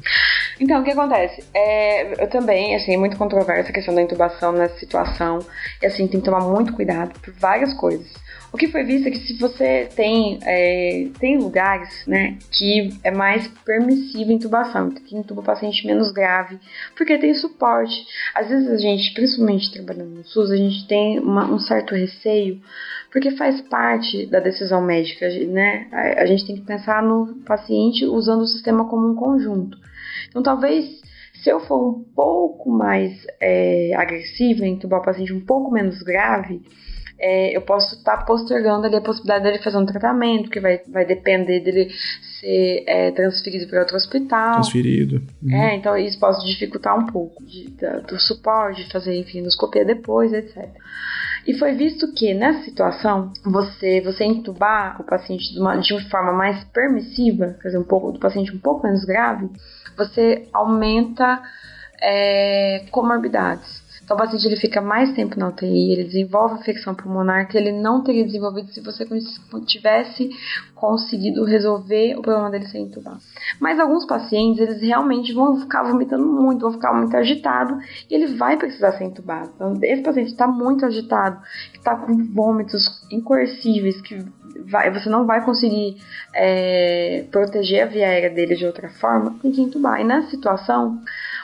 Então, o que acontece? É, eu também, assim, é muito controversa a questão da intubação nessa situação. E, assim, tem que tomar muito cuidado por várias coisas. O que foi visto é que se você tem, é, tem lugares, né, que é mais permissível intubação, que intuba o paciente menos grave, porque tem suporte. Às vezes a gente, principalmente trabalhando no SUS, a gente tem uma, um certo receio, porque faz parte da decisão médica, né? A, a gente tem que pensar no paciente usando o sistema como um conjunto. Então, talvez se eu for um pouco mais é, agressiva, entubar o paciente um pouco menos grave, é, eu posso estar tá postergando ali a possibilidade dele fazer um tratamento, que vai, vai depender dele ser é, transferido para outro hospital. Transferido. Uhum. É, então isso pode dificultar um pouco de, da, do suporte, de fazer, enfim, endoscopia depois, etc. E foi visto que nessa situação, você, você entubar o paciente de uma, de uma forma mais permissiva, quer dizer, um pouco do paciente um pouco menos grave, você aumenta é, comorbidades. Então o paciente ele fica mais tempo na UTI, ele desenvolve infecção pulmonar que ele não teria desenvolvido se você tivesse conseguido resolver o problema dele sem entubar. Mas alguns pacientes, eles realmente vão ficar vomitando muito, vão ficar muito agitado e ele vai precisar ser entubado. Então, esse paciente está muito agitado, está com vômitos incoercíveis, que vai, você não vai conseguir é, proteger a via aérea dele de outra forma, tem que entubar. E nessa situação,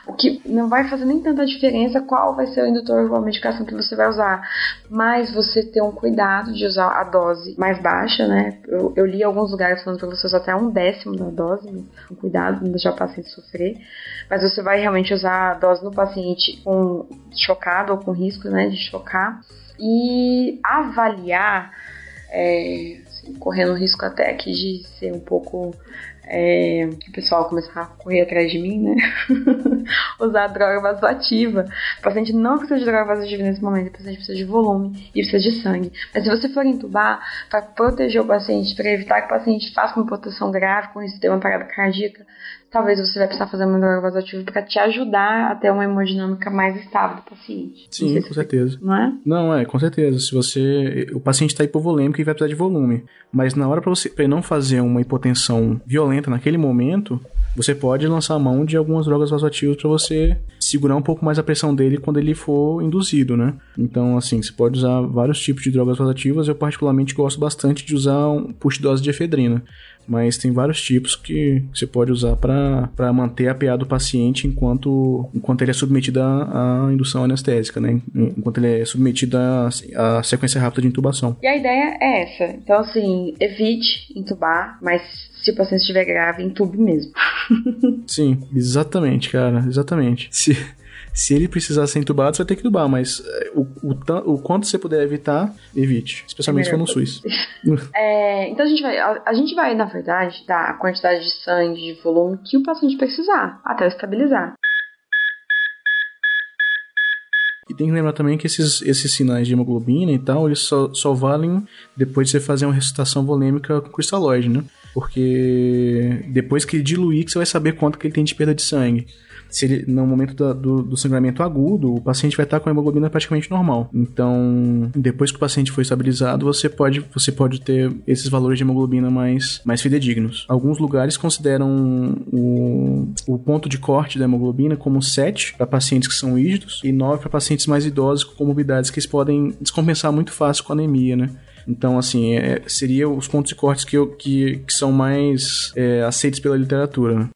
o que não vai fazer nem tanta diferença qual vai ser o indutor ou a medicação que você vai usar, mas você ter um cuidado de usar a dose mais baixa, né? Eu, eu li alguns lugares falando para você usar até um décimo da dose, né? um cuidado, não deixar o paciente sofrer, mas você vai realmente usar a dose no paciente com chocado ou com risco, né, de chocar e avaliar é, assim, correndo o risco até aqui de ser um pouco é, que o pessoal começar a correr atrás de mim, né? Usar droga vasoativa. O paciente não precisa de droga vasoativa nesse momento, o paciente precisa de volume e precisa de sangue. Mas se você for entubar, para proteger o paciente, para evitar que o paciente faça uma proteção grave com isso, ter uma parada cardíaca, talvez você vai precisar fazer uma droga vasoativa para te ajudar a ter uma hemodinâmica mais estável do paciente. Sim, com certeza. Não é? Não, é, com certeza. Se você. O paciente está hipovolêmico e vai precisar de volume. Mas na hora para você pra não fazer uma hipotensão violenta naquele momento, você pode lançar a mão de algumas drogas vasoativas para você segurar um pouco mais a pressão dele quando ele for induzido, né? Então, assim, você pode usar vários tipos de drogas vasoativas. Eu particularmente gosto bastante de usar um push dose de efedrina. Mas tem vários tipos que você pode usar para manter a PA do paciente enquanto, enquanto ele é submetido à, à indução anestésica, né? Enquanto ele é submetido à, à sequência rápida de intubação. E a ideia é essa. Então, assim, evite intubar, mas se o paciente estiver grave, entube mesmo. Sim, exatamente, cara, exatamente. Se, se ele precisar ser entubado, você vai ter que entubar, mas é, o, o, o quanto você puder evitar, evite. Especialmente se for no SUS. É, então a gente vai, a, a, gente vai, na verdade, dar a quantidade de sangue, de volume que o paciente precisar, até estabilizar. E tem que lembrar também que esses, esses sinais de hemoglobina e tal, eles só, só valem depois de você fazer uma ressuscitação volêmica com cristalóide, né? Porque depois que ele diluir, que você vai saber quanto que ele tem de perda de sangue se ele, no momento do, do, do, sangramento agudo, o paciente vai estar com a hemoglobina praticamente normal. Então, depois que o paciente foi estabilizado, você pode, você pode ter esses valores de hemoglobina mais, mais fidedignos. Alguns lugares consideram o, o ponto de corte da hemoglobina como 7 para pacientes que são rígidos e 9 para pacientes mais idosos com comorbidades que eles podem descompensar muito fácil com anemia, né? Então, assim, é, seria os pontos de cortes que, que, que são mais é, aceitos pela literatura. Né?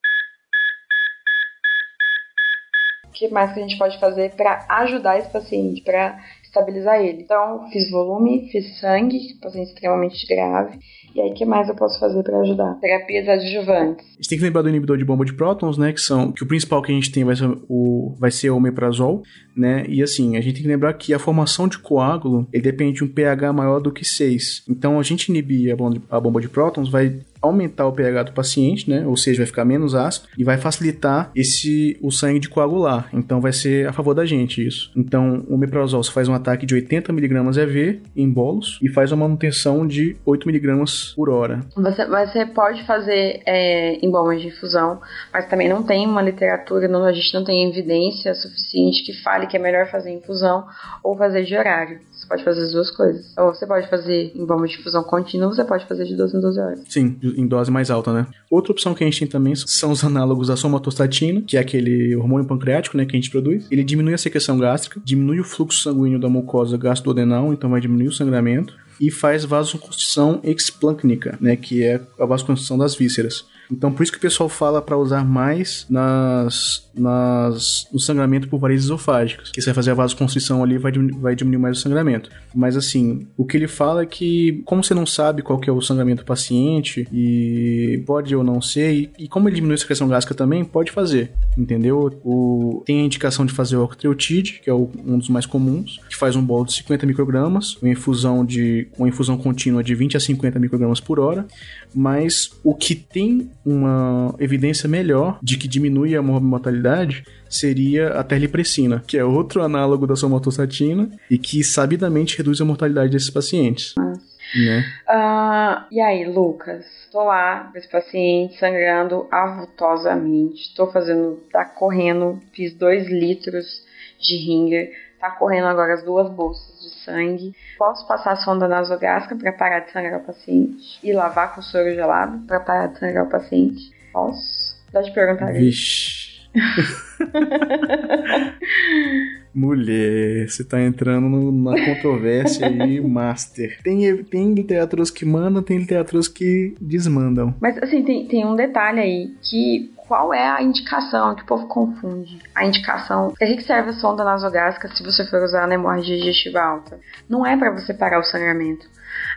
Que mais que a gente pode fazer para ajudar esse paciente, para estabilizar ele. Então, fiz volume, fiz sangue, paciente extremamente grave. E aí, o que mais eu posso fazer para ajudar? Terapias adjuvantes. A gente tem que lembrar do inibidor de bomba de prótons, né? Que são que o principal que a gente tem vai ser o, vai ser o omeprazol, né? E assim, a gente tem que lembrar que a formação de coágulo ele depende de um pH maior do que 6. Então, a gente inibir a bomba de, a bomba de prótons vai aumentar o pH do paciente, né? Ou seja, vai ficar menos ácido e vai facilitar esse o sangue de coagular. Então vai ser a favor da gente isso. Então o meprazol você faz um ataque de 80 mg EV em bolos e faz uma manutenção de 8 mg por hora. Você, você pode fazer é, em bombas de infusão, mas também não tem uma literatura, não, a gente não tem evidência suficiente que fale que é melhor fazer infusão ou fazer de horário. Você pode fazer as duas coisas. Ou você pode fazer em bomba de infusão contínua, você pode fazer de 12 em 12 horas. Sim, em dose mais alta, né? Outra opção que a gente tem também são os análogos da somatostatina, que é aquele hormônio pancreático, né, que a gente produz. Ele diminui a secreção gástrica, diminui o fluxo sanguíneo da mucosa gastrodenal, então vai diminuir o sangramento e faz vasoconstrição explâncnica, né, que é a vasoconstrição das vísceras. Então, por isso que o pessoal fala para usar mais nas, nas, no sangramento por varizes esofágicas, que você vai fazer a vasoconstrição ali vai diminuir, vai diminuir mais o sangramento. Mas assim, o que ele fala é que, como você não sabe qual que é o sangramento do paciente, e pode ou não ser, e, e como ele diminui a secreção gástrica também, pode fazer, entendeu? O, tem a indicação de fazer o octreotide, que é o, um dos mais comuns, que faz um bolo de 50 microgramas, uma infusão, de, uma infusão contínua de 20 a 50 microgramas por hora, mas o que tem uma evidência melhor de que diminui a mortalidade seria a terlipressina, que é outro análogo da somatostatina e que sabidamente reduz a mortalidade desses pacientes. Né? Uh, e aí, Lucas? Tô lá com esse paciente sangrando avultosamente. Tô fazendo, tá correndo, fiz dois litros de ringer Tá correndo agora as duas bolsas sangue. Posso passar a sonda nasogástrica para parar de sangrar o paciente e lavar com soro gelado para parar de sangrar o paciente? Posso? Pode perguntar Vixe. Mulher, você tá entrando numa controvérsia aí, master. Tem, tem literaturas que mandam, tem literaturas que desmandam. Mas assim, tem, tem um detalhe aí que qual é a indicação que o povo confunde. A indicação, para que serve a sonda nasogástrica se você for usar na hemorragia digestiva alta? Não é para você parar o sangramento.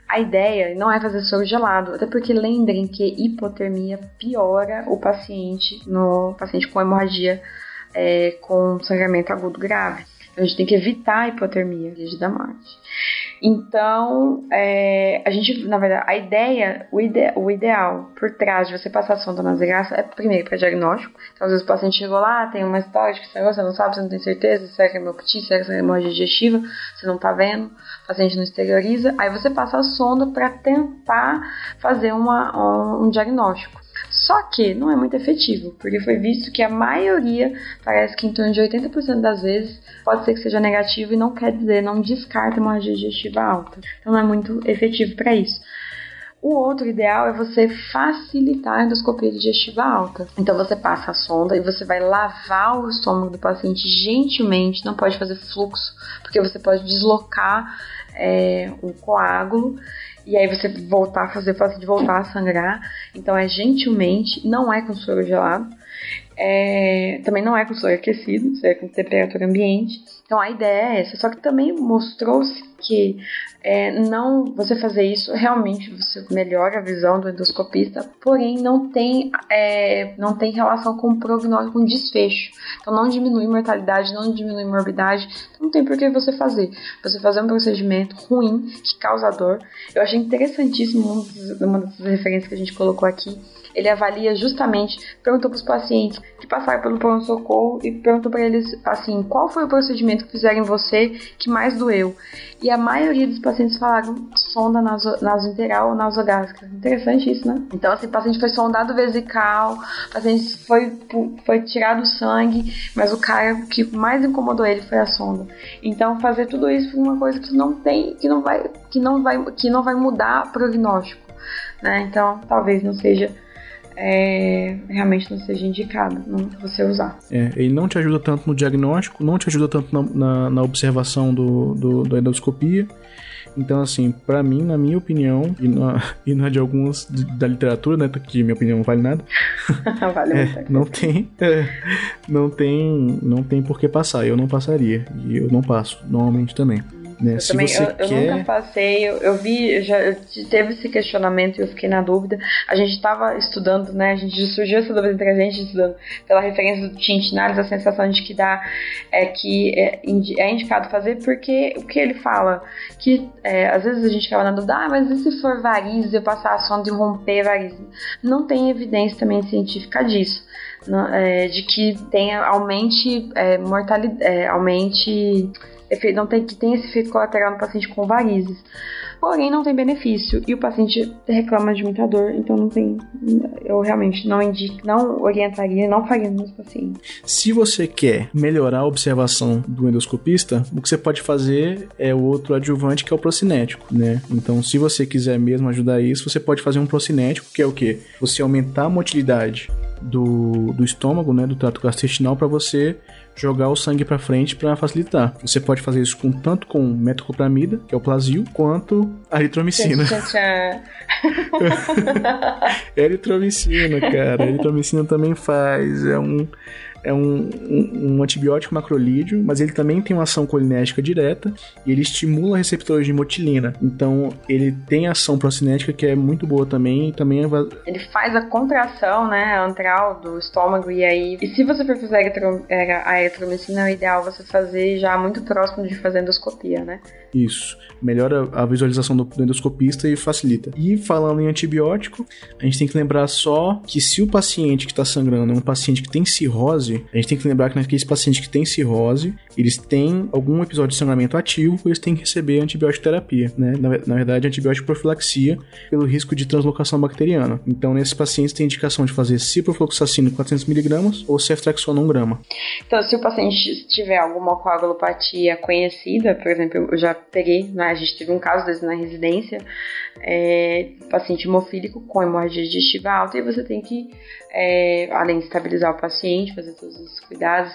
A ideia não é fazer soro gelado, até porque lembrem que hipotermia piora o paciente no paciente com hemorragia é, com sangramento agudo grave. Então, a gente tem que evitar a hipotermia, da morte. Então, é, a gente, na verdade, a ideia, o, ide, o ideal por trás de você passar sonda nasogástrica é, primeiro, para diagnóstico. Então, às vezes o paciente chegou lá, tem uma história de que você não sabe, você não tem certeza, se é hemoptite, se é hemorragia digestiva, você não tá vendo, o paciente não exterioriza. Aí você passa a sonda para tentar fazer uma, um, um diagnóstico. Só que não é muito efetivo, porque foi visto que a maioria, parece que em torno de 80% das vezes, pode ser que seja negativo e não quer dizer, não descarta uma digestiva alta. Então não é muito efetivo para isso. O outro ideal é você facilitar a endoscopia digestiva alta. Então você passa a sonda e você vai lavar o estômago do paciente gentilmente, não pode fazer fluxo, porque você pode deslocar é, um coágulo e aí você voltar a fazer o paciente voltar a sangrar. Então é gentilmente, não é com soro gelado. É, também não é com soro aquecido, é com temperatura ambiente. Então a ideia é essa. Só que também mostrou-se que é, não você fazer isso realmente você melhora a visão do endoscopista, porém não tem é, não tem relação com o prognóstico, com desfecho. Então não diminui mortalidade, não diminui morbidade. Então não tem por que você fazer. Você fazer um procedimento ruim que causa dor. Eu achei interessantíssimo uma das referências que a gente colocou aqui ele avalia justamente, perguntou para os pacientes que passaram pelo pronto-socorro e perguntou para eles assim, qual foi o procedimento que fizeram em você que mais doeu? E a maioria dos pacientes falaram sonda naso, nasointeral ou nasogástrica. Interessante isso, né? Então, assim, o paciente foi sondado vesical, o paciente foi, foi tirado sangue, mas o cara que mais incomodou ele foi a sonda. Então, fazer tudo isso foi uma coisa que não tem, que não vai, que não vai, que não vai mudar prognóstico, né? Então, talvez não seja é, realmente não seja indicado não você usar. É, ele não te ajuda tanto no diagnóstico, não te ajuda tanto na, na, na observação do, do, da endoscopia. Então, assim, para mim, na minha opinião, e na, e na de alguns da literatura, né, que minha opinião não vale nada, vale é, não tem, é, não tem, não tem por que passar. Eu não passaria e eu não passo, normalmente também. Né? Eu, também, eu, eu quer... nunca passei, eu, eu vi, eu já eu teve esse questionamento e eu fiquei na dúvida. A gente estava estudando, né? A gente surgiu essa dúvida entre a gente estudando pela referência do Tintinares, a sensação de que dá é que é, é indicado fazer, porque o que ele fala, que é, às vezes a gente ficava na dúvida, ah, mas e se for varize, eu passar a sonda e romper varize? Não tem evidência também científica disso. Não, é, de que tenha aumente é, mortalidade, é, aumente não tem que tem esse efeito colateral no paciente com varizes. Porém, não tem benefício e o paciente reclama de muita dor, então não tem. Eu realmente não indico, não orientaria, não faria nos pacientes. Se você quer melhorar a observação do endoscopista, o que você pode fazer é o outro adjuvante que é o procinético, né? Então, se você quiser mesmo ajudar isso, você pode fazer um procinético, que é o que? Você aumentar a motilidade do, do estômago, né, do trato gastrointestinal para você jogar o sangue para frente para facilitar. Você pode fazer isso com tanto com metoclopramida, que é o plasio, quanto a eritromicina. eritromicina, cara. A eritromicina também faz. É um é um, um, um, antibiótico macrolídeo, mas ele também tem uma ação colinética direta e ele estimula receptores de motilina. Então, ele tem ação procinética que é muito boa também. E também é... Ele faz a contração, né, antral do estômago e aí... E se você for fazer a eritromicina, é ideal você fazer já muito próximo de fazer endoscopia, né? Isso. Melhora a visualização do, do endoscopista e facilita. E falando em antibiótico, a gente tem que lembrar só que se o paciente que está sangrando é um paciente que tem cirrose, a gente tem que lembrar que naqueles pacientes que têm cirrose, eles têm algum episódio de sangramento ativo, eles têm que receber antibiótico terapia, né? Na, na verdade, antibiótico profilaxia pelo risco de translocação bacteriana. Então, nesses pacientes tem indicação de fazer ciprofloxacino 400mg ou ceftriaxona 1 grama. Então, se o paciente tiver alguma coagulopatia conhecida, por exemplo, eu já peguei, né, a gente teve um caso desse na residência, é, paciente hemofílico com hemorragia digestiva alta, e você tem que, é, além de estabilizar o paciente, fazer todos os cuidados,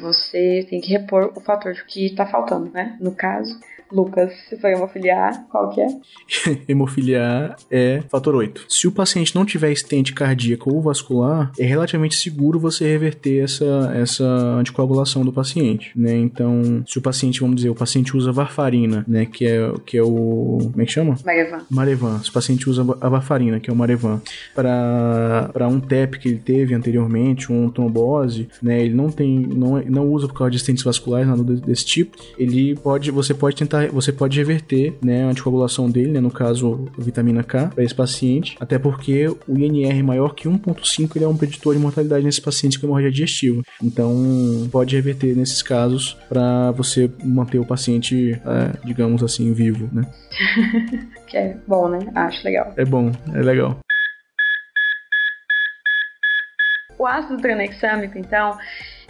você tem que repor o fator que está faltando, né? No caso, Lucas, se foi hemofilia A, qual que é? hemofilia A é fator 8. Se o paciente não tiver estente cardíaca ou vascular, é relativamente seguro você reverter essa, essa anticoagulação do paciente, né? Então, se o paciente, vamos dizer, o paciente usa varfarina, né, que é, que é o... como é que chama? Marevan. Marevan. Se o paciente usa a varfarina, que é o Marevan, para um TEP que ele teve anteriormente, um trombose, né, ele não tem, não, não usa por causa de estentes vasculares, nada desse tipo, ele pode, você pode tentar você pode reverter, né, a anticoagulação dele, né, no caso, a vitamina K, para esse paciente, até porque o INR maior que 1.5 ele é um preditor de mortalidade nesse paciente com hemorragia digestiva. Então, pode reverter nesses casos para você manter o paciente, é, digamos assim, vivo, né? que é bom, né? Acho legal. É bom, é legal. O ácido tranexâmico, então,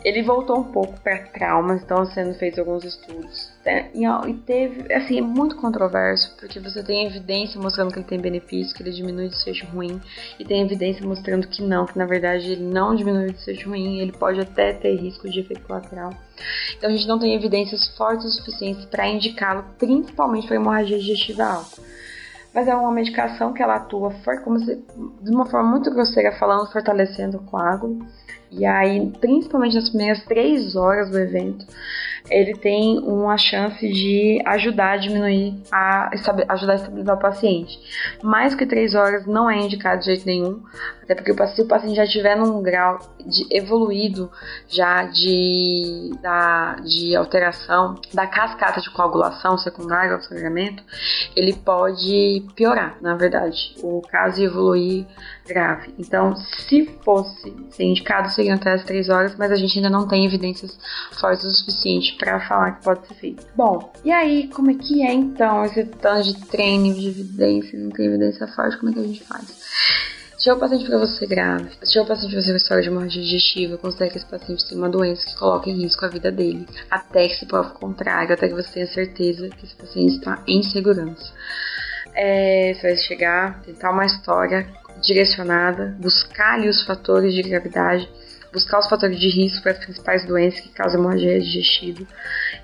Ele voltou um pouco para traumas, estão sendo feitos alguns estudos. Né? E teve, assim, é muito controverso, porque você tem evidência mostrando que ele tem benefício, que ele diminui o desfecho ruim, e tem evidência mostrando que não, que na verdade ele não diminui o desfecho ruim, ele pode até ter risco de efeito colateral. Então a gente não tem evidências fortes o suficiente para indicá-lo, principalmente para hemorragia digestiva alta mas é uma medicação que ela atua como se, de uma forma muito grosseira falando, fortalecendo o coágulo. E aí, principalmente nas primeiras três horas do evento, ele tem uma chance de ajudar a diminuir, a ajudar a estabilizar o paciente. Mais que três horas não é indicado de jeito nenhum, até porque se o paciente já estiver num grau de evoluído já de, da, de alteração da cascata de coagulação secundária ao sangramento, ele pode piorar, na verdade, o caso evoluir grave. Então, se fosse ser indicado, seriam até as 3 horas, mas a gente ainda não tem evidências fortes o suficiente para falar que pode ser feito. Bom, e aí, como é que é então esse tanto de treino de evidência? Não tem evidência forte, como é que a gente faz? Chega o paciente para você grave, chega o paciente para você com história de hemorragia digestiva, considere que esse paciente tem uma doença que coloca em risco a vida dele, até que se prove o contrário, até que você tenha certeza que esse paciente está em segurança. É, você vai chegar, tentar uma história direcionada, buscar ali os fatores de gravidade, buscar os fatores de risco para as principais doenças que causam hemorragia digestiva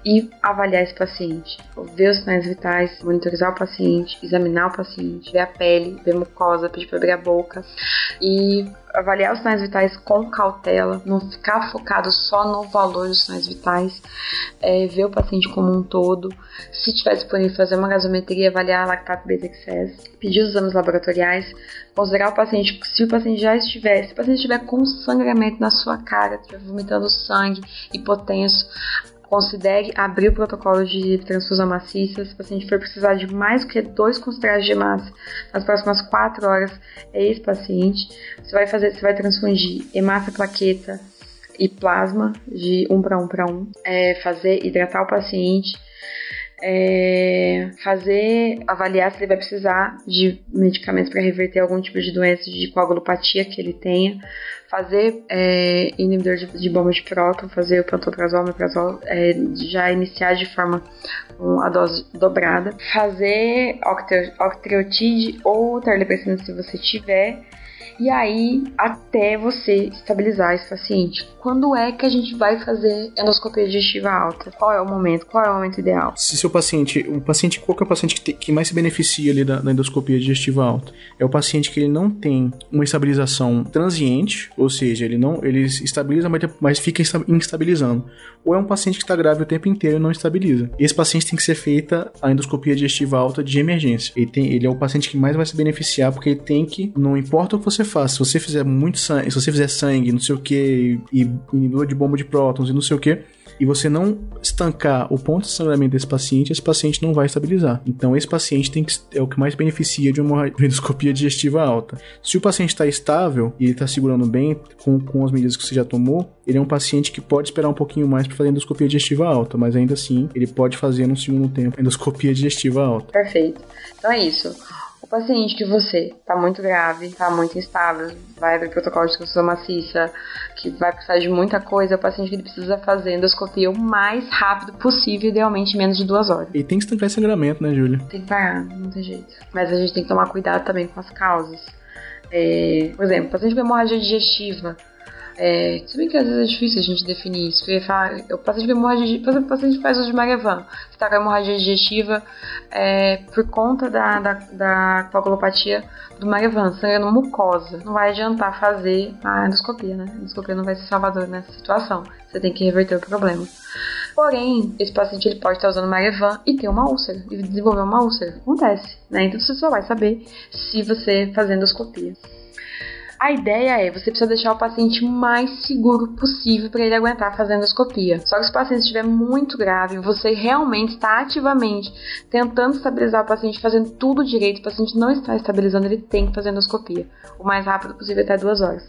e avaliar esse paciente. Ver os sinais vitais, monitorizar o paciente, examinar o paciente, ver a pele, ver a mucosa, pedir para abrir a boca e avaliar os sinais vitais com cautela, não ficar focado só no valor dos sinais vitais, é, ver o paciente como um todo, se tiver disponível fazer uma gasometria, avaliar a lactato beta excess, pedir os exames laboratoriais, considerar o paciente, se o paciente já estiver, se o paciente estiver com sangramento na sua cara, estiver vomitando sangue, hipotenso, Considere abrir o protocolo de transfusão maciça. Se o paciente for precisar de mais do que dois concentradores de massa nas próximas 4 horas, é esse paciente. Você vai fazer, você vai transfundir hemácia plaqueta e plasma de 1 para 1 para 1. É, fazer, hidratar o paciente. É, fazer, avaliar se ele vai precisar de medicamentos para reverter algum tipo de doença de coagulopatia que ele tenha, fazer é, inibidor de, de, bomba de próton, fazer o pantoprazol, omeprazol, é, já iniciar de forma com a dose dobrada, fazer octreotide ou terlipressina se você tiver, e aí até você estabilizar esse paciente. Quando é que a gente vai fazer endoscopia digestiva alta? Qual é o momento? Qual é o momento ideal? Se seu paciente, o paciente, qual é o paciente que, te, que mais se beneficia ali da, da, endoscopia digestiva alta? É o paciente que ele não tem uma estabilização transiente, ou seja, ele não, ele estabiliza, mas, mas fica instabilizando. Ou é um paciente que está grave o tempo inteiro e não estabiliza. Esse paciente tem que ser feita a endoscopia digestiva alta de emergência. Ele, tem, ele é o paciente que mais vai se beneficiar porque ele tem que, não importa o que você faça, se você fizer muito sangue, se você fizer sangue, não sei o que, e inibidor de bomba de prótons e não sei o que, e você não estancar o ponto de sangramento desse paciente, esse paciente não vai estabilizar. Então, esse paciente tem que, é o que mais beneficia de uma endoscopia digestiva alta. Se o paciente está estável e ele está segurando bem com, com as medidas que você já tomou, ele é um paciente que pode esperar um pouquinho mais para fazer endoscopia digestiva alta, mas ainda assim, ele pode fazer no segundo tempo endoscopia digestiva alta. Perfeito. Então é isso. O paciente que você está muito grave, está muito instável, vai abrir protocolo de transfusão maciça, que vai precisar de muita coisa, é o paciente que ele precisa fazer endoscopia o mais rápido possível, idealmente menos de duas horas. E tem que estancar sangramento, né, Júlia? Tem que parar, não tem jeito. Mas a gente tem que tomar cuidado também com as causas. É, por exemplo, paciente com hemorragia digestiva, é, se bem que às vezes é difícil a gente definir isso. Porque falar, o paciente com por exemplo, paciente faz uso de Marevan, que está com hemorragia digestiva é, por conta da, da, da coagulopatia do Marevan, sangrando mucosa. Não vai adiantar fazer a endoscopia, né? A endoscopia não vai ser salvador nessa situação. Você tem que reverter o problema. Porém, esse paciente ele pode estar usando Marevan e ter uma úlcera, e desenvolver uma úlcera. Acontece, né? Então você só vai saber se você fazer endoscopia. A ideia é você precisa deixar o paciente mais seguro possível para ele aguentar fazer endoscopia. Só que se o paciente estiver muito grave, você realmente está ativamente tentando estabilizar o paciente, fazendo tudo direito, o paciente não está estabilizando, ele tem que fazer endoscopia o mais rápido possível, até duas horas.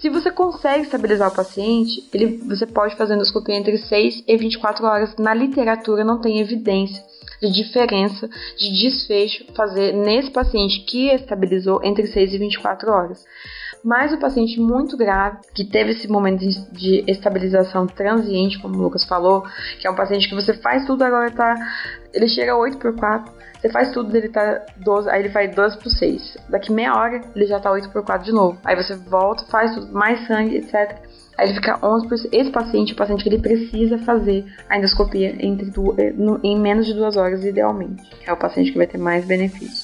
Se você consegue estabilizar o paciente, ele, você pode fazer endoscopia entre 6 e 24 horas. Na literatura não tem evidência de diferença de desfecho fazer nesse paciente que estabilizou entre 6 e 24 horas. Mas o paciente muito grave, que teve esse momento de, estabilização transiente, como o Lucas falou, que é um paciente que você faz tudo, agora tá. Ele chega a 8 por 4, você faz tudo, ele tá 12, aí ele faz 12 por 6. Daqui meia hora, ele já tá 8 por 4 de novo. Aí você volta, faz tudo, mais sangue, etc. Aí ele fica 11 por Esse paciente é o paciente que ele precisa fazer a endoscopia entre du... Eh, em menos de duas horas, idealmente. É o paciente que vai ter mais benefício.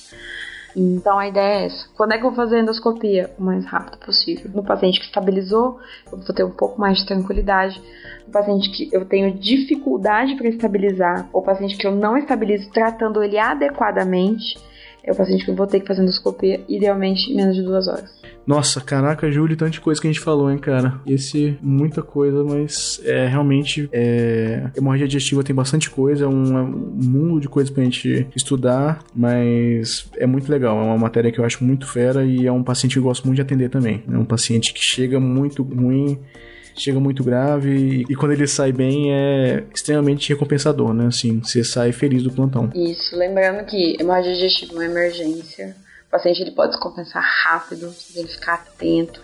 Então a ideia é essa. Quando é que eu vou fazer endoscopia? O mais rápido possível. No paciente que estabilizou, eu vou ter um pouco mais de tranquilidade. No paciente que eu tenho dificuldade para estabilizar, ou paciente que eu não estabilizo tratando ele adequadamente, é o paciente que eu vou ter que fazer endoscopia, idealmente em menos de duas horas. Nossa, caraca, Júlio, tanta coisa que a gente falou, hein, cara. Esse, muita coisa, mas é realmente. É, hemorragia digestiva tem bastante coisa, é um, é um mundo de coisas pra gente estudar, mas é muito legal. É uma matéria que eu acho muito fera e é um paciente que eu gosto muito de atender também. É um paciente que chega muito ruim chega muito grave e, quando ele sai bem é extremamente recompensador, né? Assim, você sai feliz do plantão. Isso, lembrando que hemorragia digestiva é uma emergência. O paciente ele pode descompensar rápido, tem que ficar atento.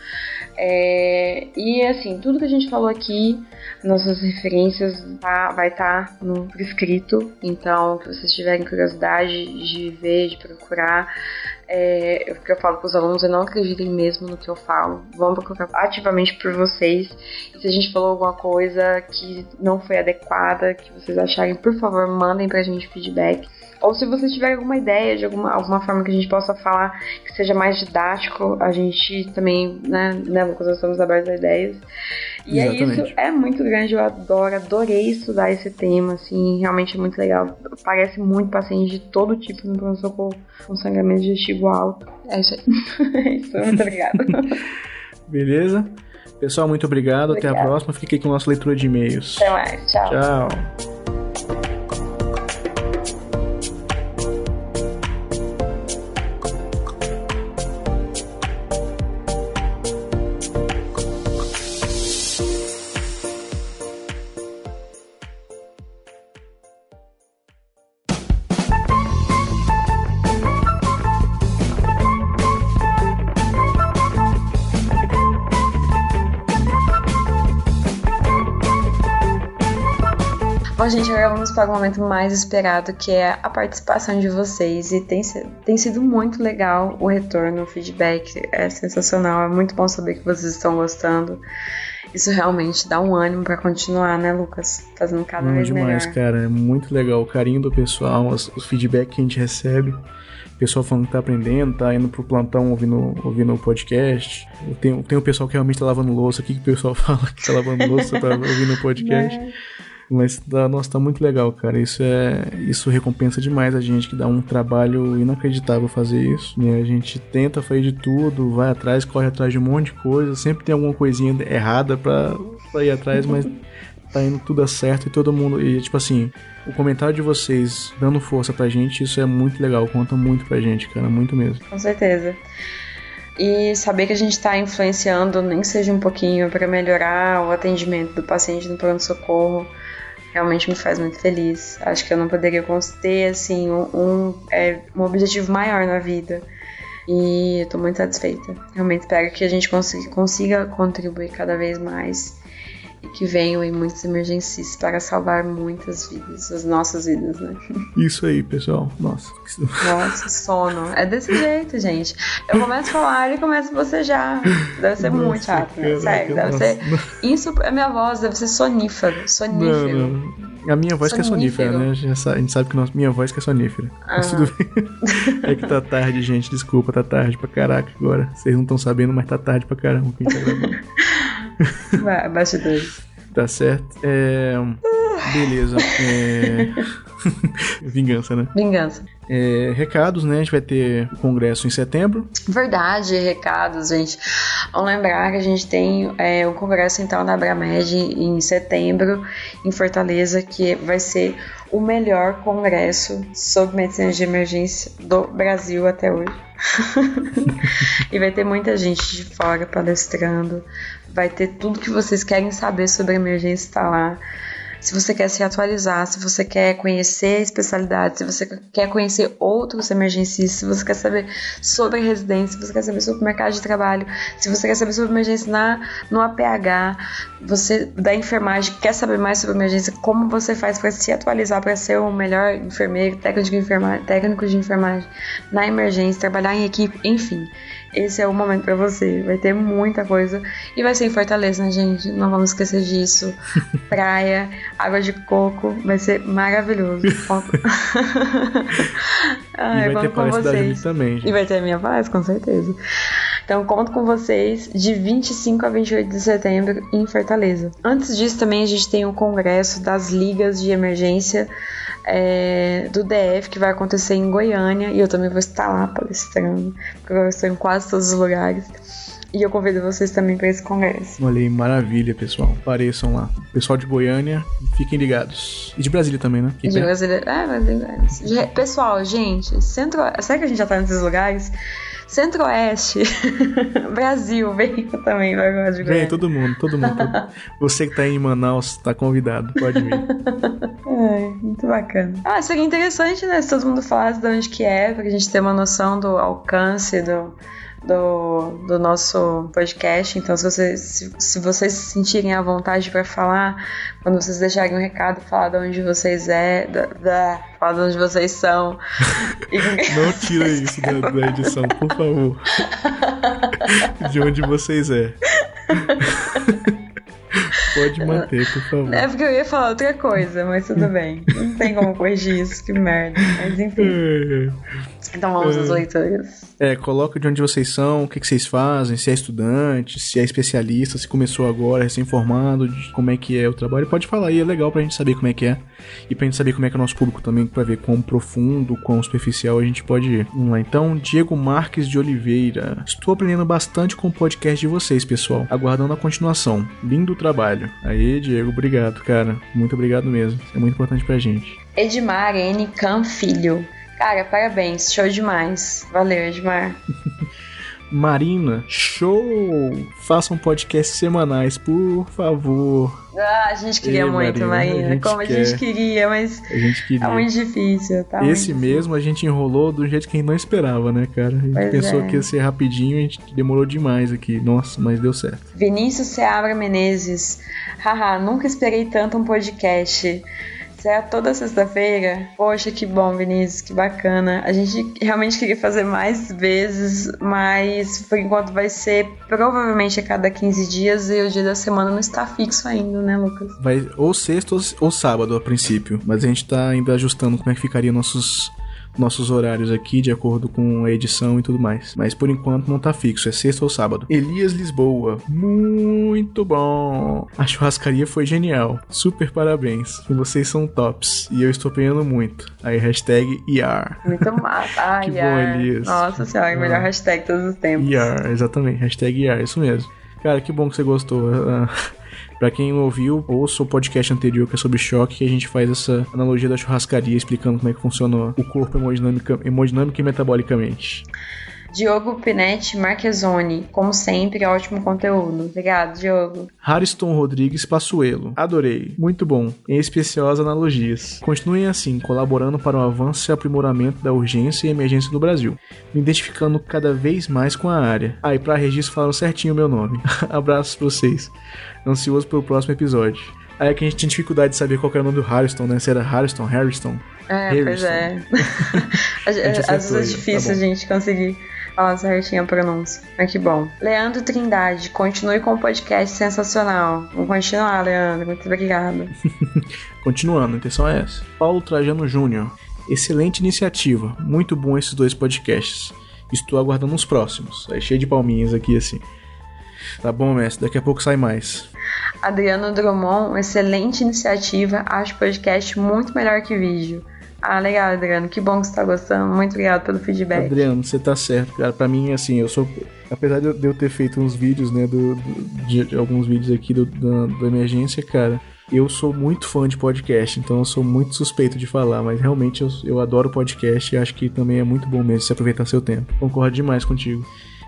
É, e assim, tudo que a gente falou aqui, nossas referências tá, vai estar tá no prescrito. Então, se vocês tiverem curiosidade de ver, de procurar, é, o que eu falo para os alunos é não acreditem mesmo no que eu falo. Vão procurar ativamente por vocês. E se a gente falou alguma coisa que não foi adequada, que vocês acharem, por favor, mandem pra gente feedback. Ou se vocês tiverem alguma ideia de alguma, alguma forma que a gente possa falar que seja mais didático, a gente também, né, né Lucas, nós estamos abertos a ideias. E Exatamente. é isso, é muito grande, eu adoro, adorei estudar esse tema, assim, realmente é muito legal. Parece muito paciente de todo tipo no pronto-socorro com sangramento digestivo alto. É isso aí. é isso, muito obrigada. Beleza? Pessoal, muito obrigado. Obrigada. Até a próxima. Fique aqui com a nossa leitura de e-mails. Até mais. Tchau. Tchau. Para o momento mais esperado, que é a participação de vocês. E tem, tem sido muito legal o retorno, o feedback. É sensacional, é muito bom saber que vocês estão gostando. Isso realmente dá um ânimo para continuar, né, Lucas? Fazendo cada Não, vez demais, melhor. cara. É muito legal o carinho do pessoal, os, os feedback que a gente recebe o pessoal falando que tá aprendendo, tá indo pro plantão ouvindo, ouvindo o podcast. Tem, tem o pessoal que realmente tá lavando louça. O que, que o pessoal fala que tá lavando louça, tá ouvindo o podcast. Mas tá, nossa, tá muito legal, cara. Isso é. Isso recompensa demais a gente que dá um trabalho inacreditável fazer isso. Né? A gente tenta fazer de tudo, vai atrás, corre atrás de um monte de coisa. Sempre tem alguma coisinha errada pra, pra ir atrás, mas tá indo tudo certo e todo mundo. E tipo assim, o comentário de vocês dando força pra gente, isso é muito legal, conta muito pra gente, cara, muito mesmo. Com certeza. E saber que a gente está influenciando, nem seja um pouquinho, para melhorar o atendimento do paciente no pronto-socorro realmente me faz muito feliz. Acho que eu não poderia ter assim um, um, é, um objetivo maior na vida. E eu tô muito satisfeita. Realmente espero que a gente consiga, consiga contribuir cada vez mais que venham em muitas emergências para salvar muitas vidas, as nossas vidas, né? Isso aí, pessoal. Nossa. Nossa, sono. É desse jeito, gente. Eu começo a falar e começo a bocejar. Deve ser nossa, muito chato, né? Sério, deve nossa. ser. Isso, a minha voz deve ser sonífero. Sonífero. Não, não. A minha voz sonífero. que é sonífera, né? A gente sabe que nossa, minha voz que é sonífera. Ah. Mas tudo bem. É que tá tarde, gente. Desculpa, tá tarde pra caraca agora. Vocês não estão sabendo, mas tá tarde pra caramba quem tá gravando. Bastidores. Tá certo. É... Beleza. É... Vingança, né? Vingança. É, recados, né? A gente vai ter o congresso em setembro. Verdade, recados, gente. Vamos lembrar que a gente tem é, o congresso central da Abramed em setembro, em Fortaleza, que vai ser o melhor congresso sobre medicina de emergência do Brasil até hoje. e vai ter muita gente de fora palestrando. Vai ter tudo que vocês querem saber sobre emergência está lá. Se você quer se atualizar, se você quer conhecer especialidades, se você quer conhecer outros emergencistas, se você quer saber sobre residência, se você quer saber sobre mercado de trabalho, se você quer saber sobre emergência na, no APH, você da enfermagem quer saber mais sobre emergência, como você faz para se atualizar para ser o melhor enfermeiro, técnico de enfermagem, técnico de enfermagem na emergência, trabalhar em equipe, enfim esse é o momento para você. Vai ter muita coisa. E vai ser em Fortaleza, né, gente? Não vamos esquecer disso. Praia, água de coco. Vai ser maravilhoso. Ai, e vai ter com vocês. também. Gente. E vai ter a minha paz, com certeza. Então, conto com vocês de 25 a 28 de setembro em Fortaleza. Antes disso, também a gente tem o congresso das ligas de emergência é, do DF que vai acontecer em Goiânia e eu também vou estar lá palestrando, porque eu estou em quase todos os lugares. E eu convido vocês também para esse congresso. Olha aí, maravilha, pessoal. Apareçam lá. Pessoal de Goiânia, fiquem ligados. E de Brasília também, né? de Brasília. É, Brasília. Pessoal, gente, centro. Será que a gente já tá nesses lugares? Centro-Oeste, Brasil, vem também vai gostar de Goiânia. Vem, todo mundo, todo mundo. Todo... Você que tá em Manaus, tá convidado, pode vir. Ai, muito bacana. Ah, seria interessante, né, se todo mundo falasse de onde que é, pra gente ter uma noção do alcance, do do, do nosso podcast. Então, se vocês, se, se vocês se sentirem à vontade para falar, quando vocês deixarem um recado, falar de onde vocês é, da, da, falar de onde vocês são. Não tira isso da, da edição, por favor. de onde vocês é. Pode manter, por favor. É porque eu ia falar outra coisa, mas tudo bem. Não tem como corrigir isso, que merda. Mas enfim. É. Então vamos às é. leituras. É, coloca de onde vocês são, o que, que vocês fazem, se é estudante, se é especialista, se começou agora, recém-formado, de como é que é o trabalho. Pode falar aí, é legal pra gente saber como é que é. E pra gente saber como é que é o nosso público também, pra ver quão profundo, quão superficial a gente pode ir. Vamos lá, então, Diego Marques de Oliveira. Estou aprendendo bastante com o podcast de vocês, pessoal. Aguardando a continuação. Lindo trabalho. Aí, Diego, obrigado, cara. Muito obrigado mesmo. É muito importante pra gente. Edmar N. Cam Filho. Cara, parabéns, show demais. Valeu, Edmar. Marina, show! Façam podcasts semanais, por favor. Ah, a gente queria Ei, muito, Marina. Marina. A Como quer. a gente queria, mas a gente queria. é muito difícil. Tá Esse muito mesmo difícil. a gente enrolou do jeito que a gente não esperava, né, cara? A gente pois pensou é. que ia ser rapidinho e a gente demorou demais aqui. Nossa, mas deu certo. Vinícius Seabra Menezes. Haha, nunca esperei tanto um podcast é toda sexta-feira. Poxa, que bom, Vinícius, que bacana. A gente realmente queria fazer mais vezes, mas por enquanto vai ser provavelmente a cada 15 dias e o dia da semana não está fixo ainda, né, Lucas? Vai ou sexta ou sábado a princípio, mas a gente tá ainda ajustando como é que ficaria nossos nossos horários aqui de acordo com a edição e tudo mais. Mas por enquanto não tá fixo, é sexta ou sábado. Elias Lisboa, muito bom. A churrascaria foi genial. Super parabéns. Vocês são tops e eu estou apanhando muito. Aí hashtag IAR. Muito massa. Ah, que bom, Elias. Nossa senhora, melhor ah. hashtag todos os tempos. IAR, exatamente. Hashtag IAR, isso mesmo. Cara, que bom que você gostou. Pra quem ouviu, ouça o podcast anterior que é sobre choque, que a gente faz essa analogia da churrascaria, explicando como é que funciona o corpo hemodinâmica, hemodinâmica e metabolicamente. Diogo Pinetti Marquezoni, como sempre, ótimo conteúdo. Obrigado, Diogo. Hariston Rodrigues Passuelo, adorei, muito bom, em especial as analogias. Continuem assim, colaborando para o avanço e aprimoramento da urgência e emergência no Brasil, me identificando cada vez mais com a área. Ah, e para registro falaram certinho o meu nome. Abraços pra vocês. Ansioso pelo próximo episódio. Aí é que a gente tinha dificuldade de saber qual era o nome do Harrison, né? Se era Harrison, Harrison. É, Harrison. pois é. Às vezes é difícil tá a gente conseguir falar certinho a pronúncia. Mas que bom. Leandro Trindade, continue com o podcast sensacional. Vamos continuar, Leandro. Muito obrigado. Continuando, a intenção é essa. Paulo Trajano Júnior. Excelente iniciativa. Muito bom esses dois podcasts. Estou aguardando os próximos. Aí cheio de palminhas aqui assim. Tá bom, mestre. Daqui a pouco sai mais. Adriano Drummond, excelente iniciativa. Acho podcast muito melhor que vídeo. Ah, legal, Adriano. Que bom que você tá gostando. Muito obrigado pelo feedback. Adriano, você tá certo, cara. Pra mim, assim, eu sou. Apesar de eu ter feito uns vídeos, né? Do, de, de, alguns vídeos aqui do, do Emergência, cara. Eu sou muito fã de podcast, então eu sou muito suspeito de falar, mas realmente eu, eu adoro podcast e acho que também é muito bom mesmo se aproveitar seu tempo. Concordo demais contigo.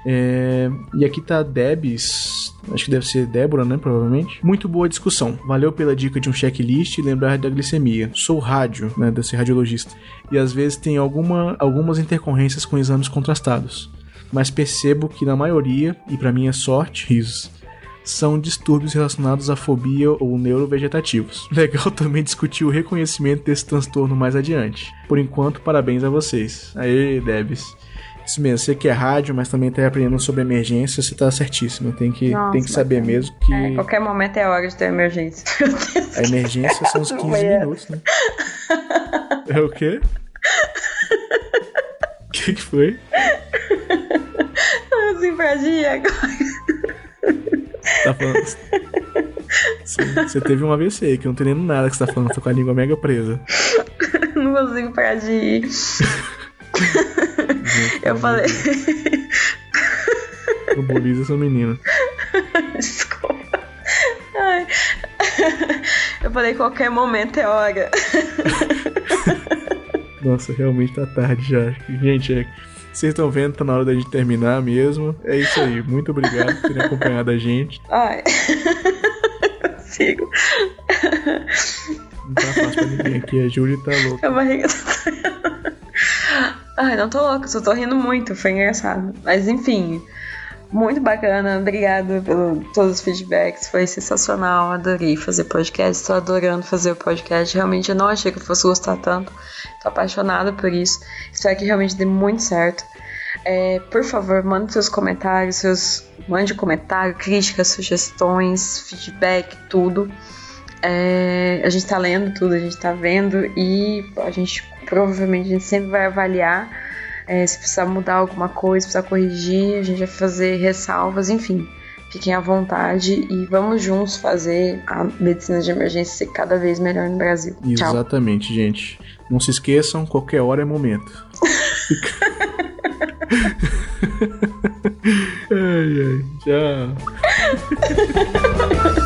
É, e aqui tá Debs, Acho que deve ser Débora, né? Provavelmente. Muito boa discussão. Valeu pela dica de um checklist e lembrar da glicemia. Sou rádio, né? Desse radiologista. E às vezes tem alguma, algumas intercorrências com exames contrastados. Mas percebo que na maioria, e para minha sorte, risos, são distúrbios relacionados à fobia ou neurovegetativos. Legal também discutir o reconhecimento desse transtorno mais adiante. Por enquanto, parabéns a vocês. Aê, Debs. Isso mesmo, você que é rádio, mas também tá aprendendo sobre emergência, você tá certíssimo. Tem que, Nossa, tem que saber mesmo que. É, qualquer momento é hora de ter emergência. A emergência são os 15 minutos, né? É o quê? O que, que foi? Eu assim pra agora. Tá falando. Você teve um AVC aí, que eu não tô entendendo nada que você tá falando, tô com a língua mega presa. Não consigo parar de ir. Eu falei. Boliza essa menina. Desculpa. Ai. Eu falei qualquer momento é hora. Nossa, realmente tá tarde já. Gente, é vocês estão vendo, tá na hora da gente terminar mesmo. É isso aí. Muito obrigado por terem acompanhado a gente. Ai. Sigo. Não tá fácil pra ninguém aqui. A Júlia tá louca. A barriga tá. Ai, não tô louca, só tô rindo muito. Foi engraçado. Mas enfim. Muito bacana, obrigado pelo todos os feedbacks, foi sensacional, adorei fazer podcast, tô adorando fazer o podcast, realmente eu não achei que eu fosse gostar tanto, tô apaixonada por isso, espero que realmente dê muito certo. É, por favor, mande seus comentários, seus mande comentário, críticas, sugestões, feedback, tudo. É, a gente tá lendo tudo, a gente tá vendo e a gente provavelmente a gente sempre vai avaliar é, se precisar mudar alguma coisa, se precisar corrigir, a gente vai fazer ressalvas, enfim. Fiquem à vontade e vamos juntos fazer a medicina de emergência ser cada vez melhor no Brasil. Exatamente, Tchau. gente. Não se esqueçam, qualquer hora é momento. ai, ai, tchau.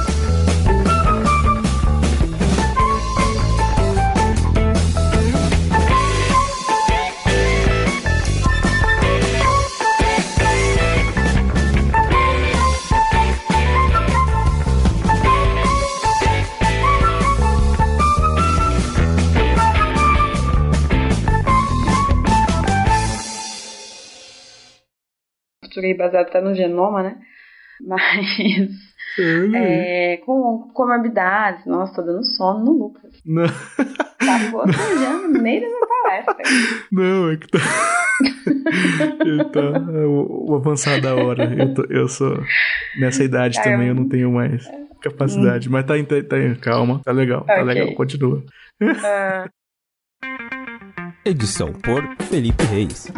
costurei baseado até no genoma, né? Mas. É, com comorbidades. Nossa, tô dando sono no Lucas. Não. Tá bocejando no meio palestra. Não, é que tá. Ele tá o, o avançado da hora. Eu, tô, eu sou. Nessa idade tá, também eu... eu não tenho mais capacidade. Hum. Mas tá, tá, tá, calma, tá legal, tá okay. tá legal, continua. Uh... Edição por Felipe Reis.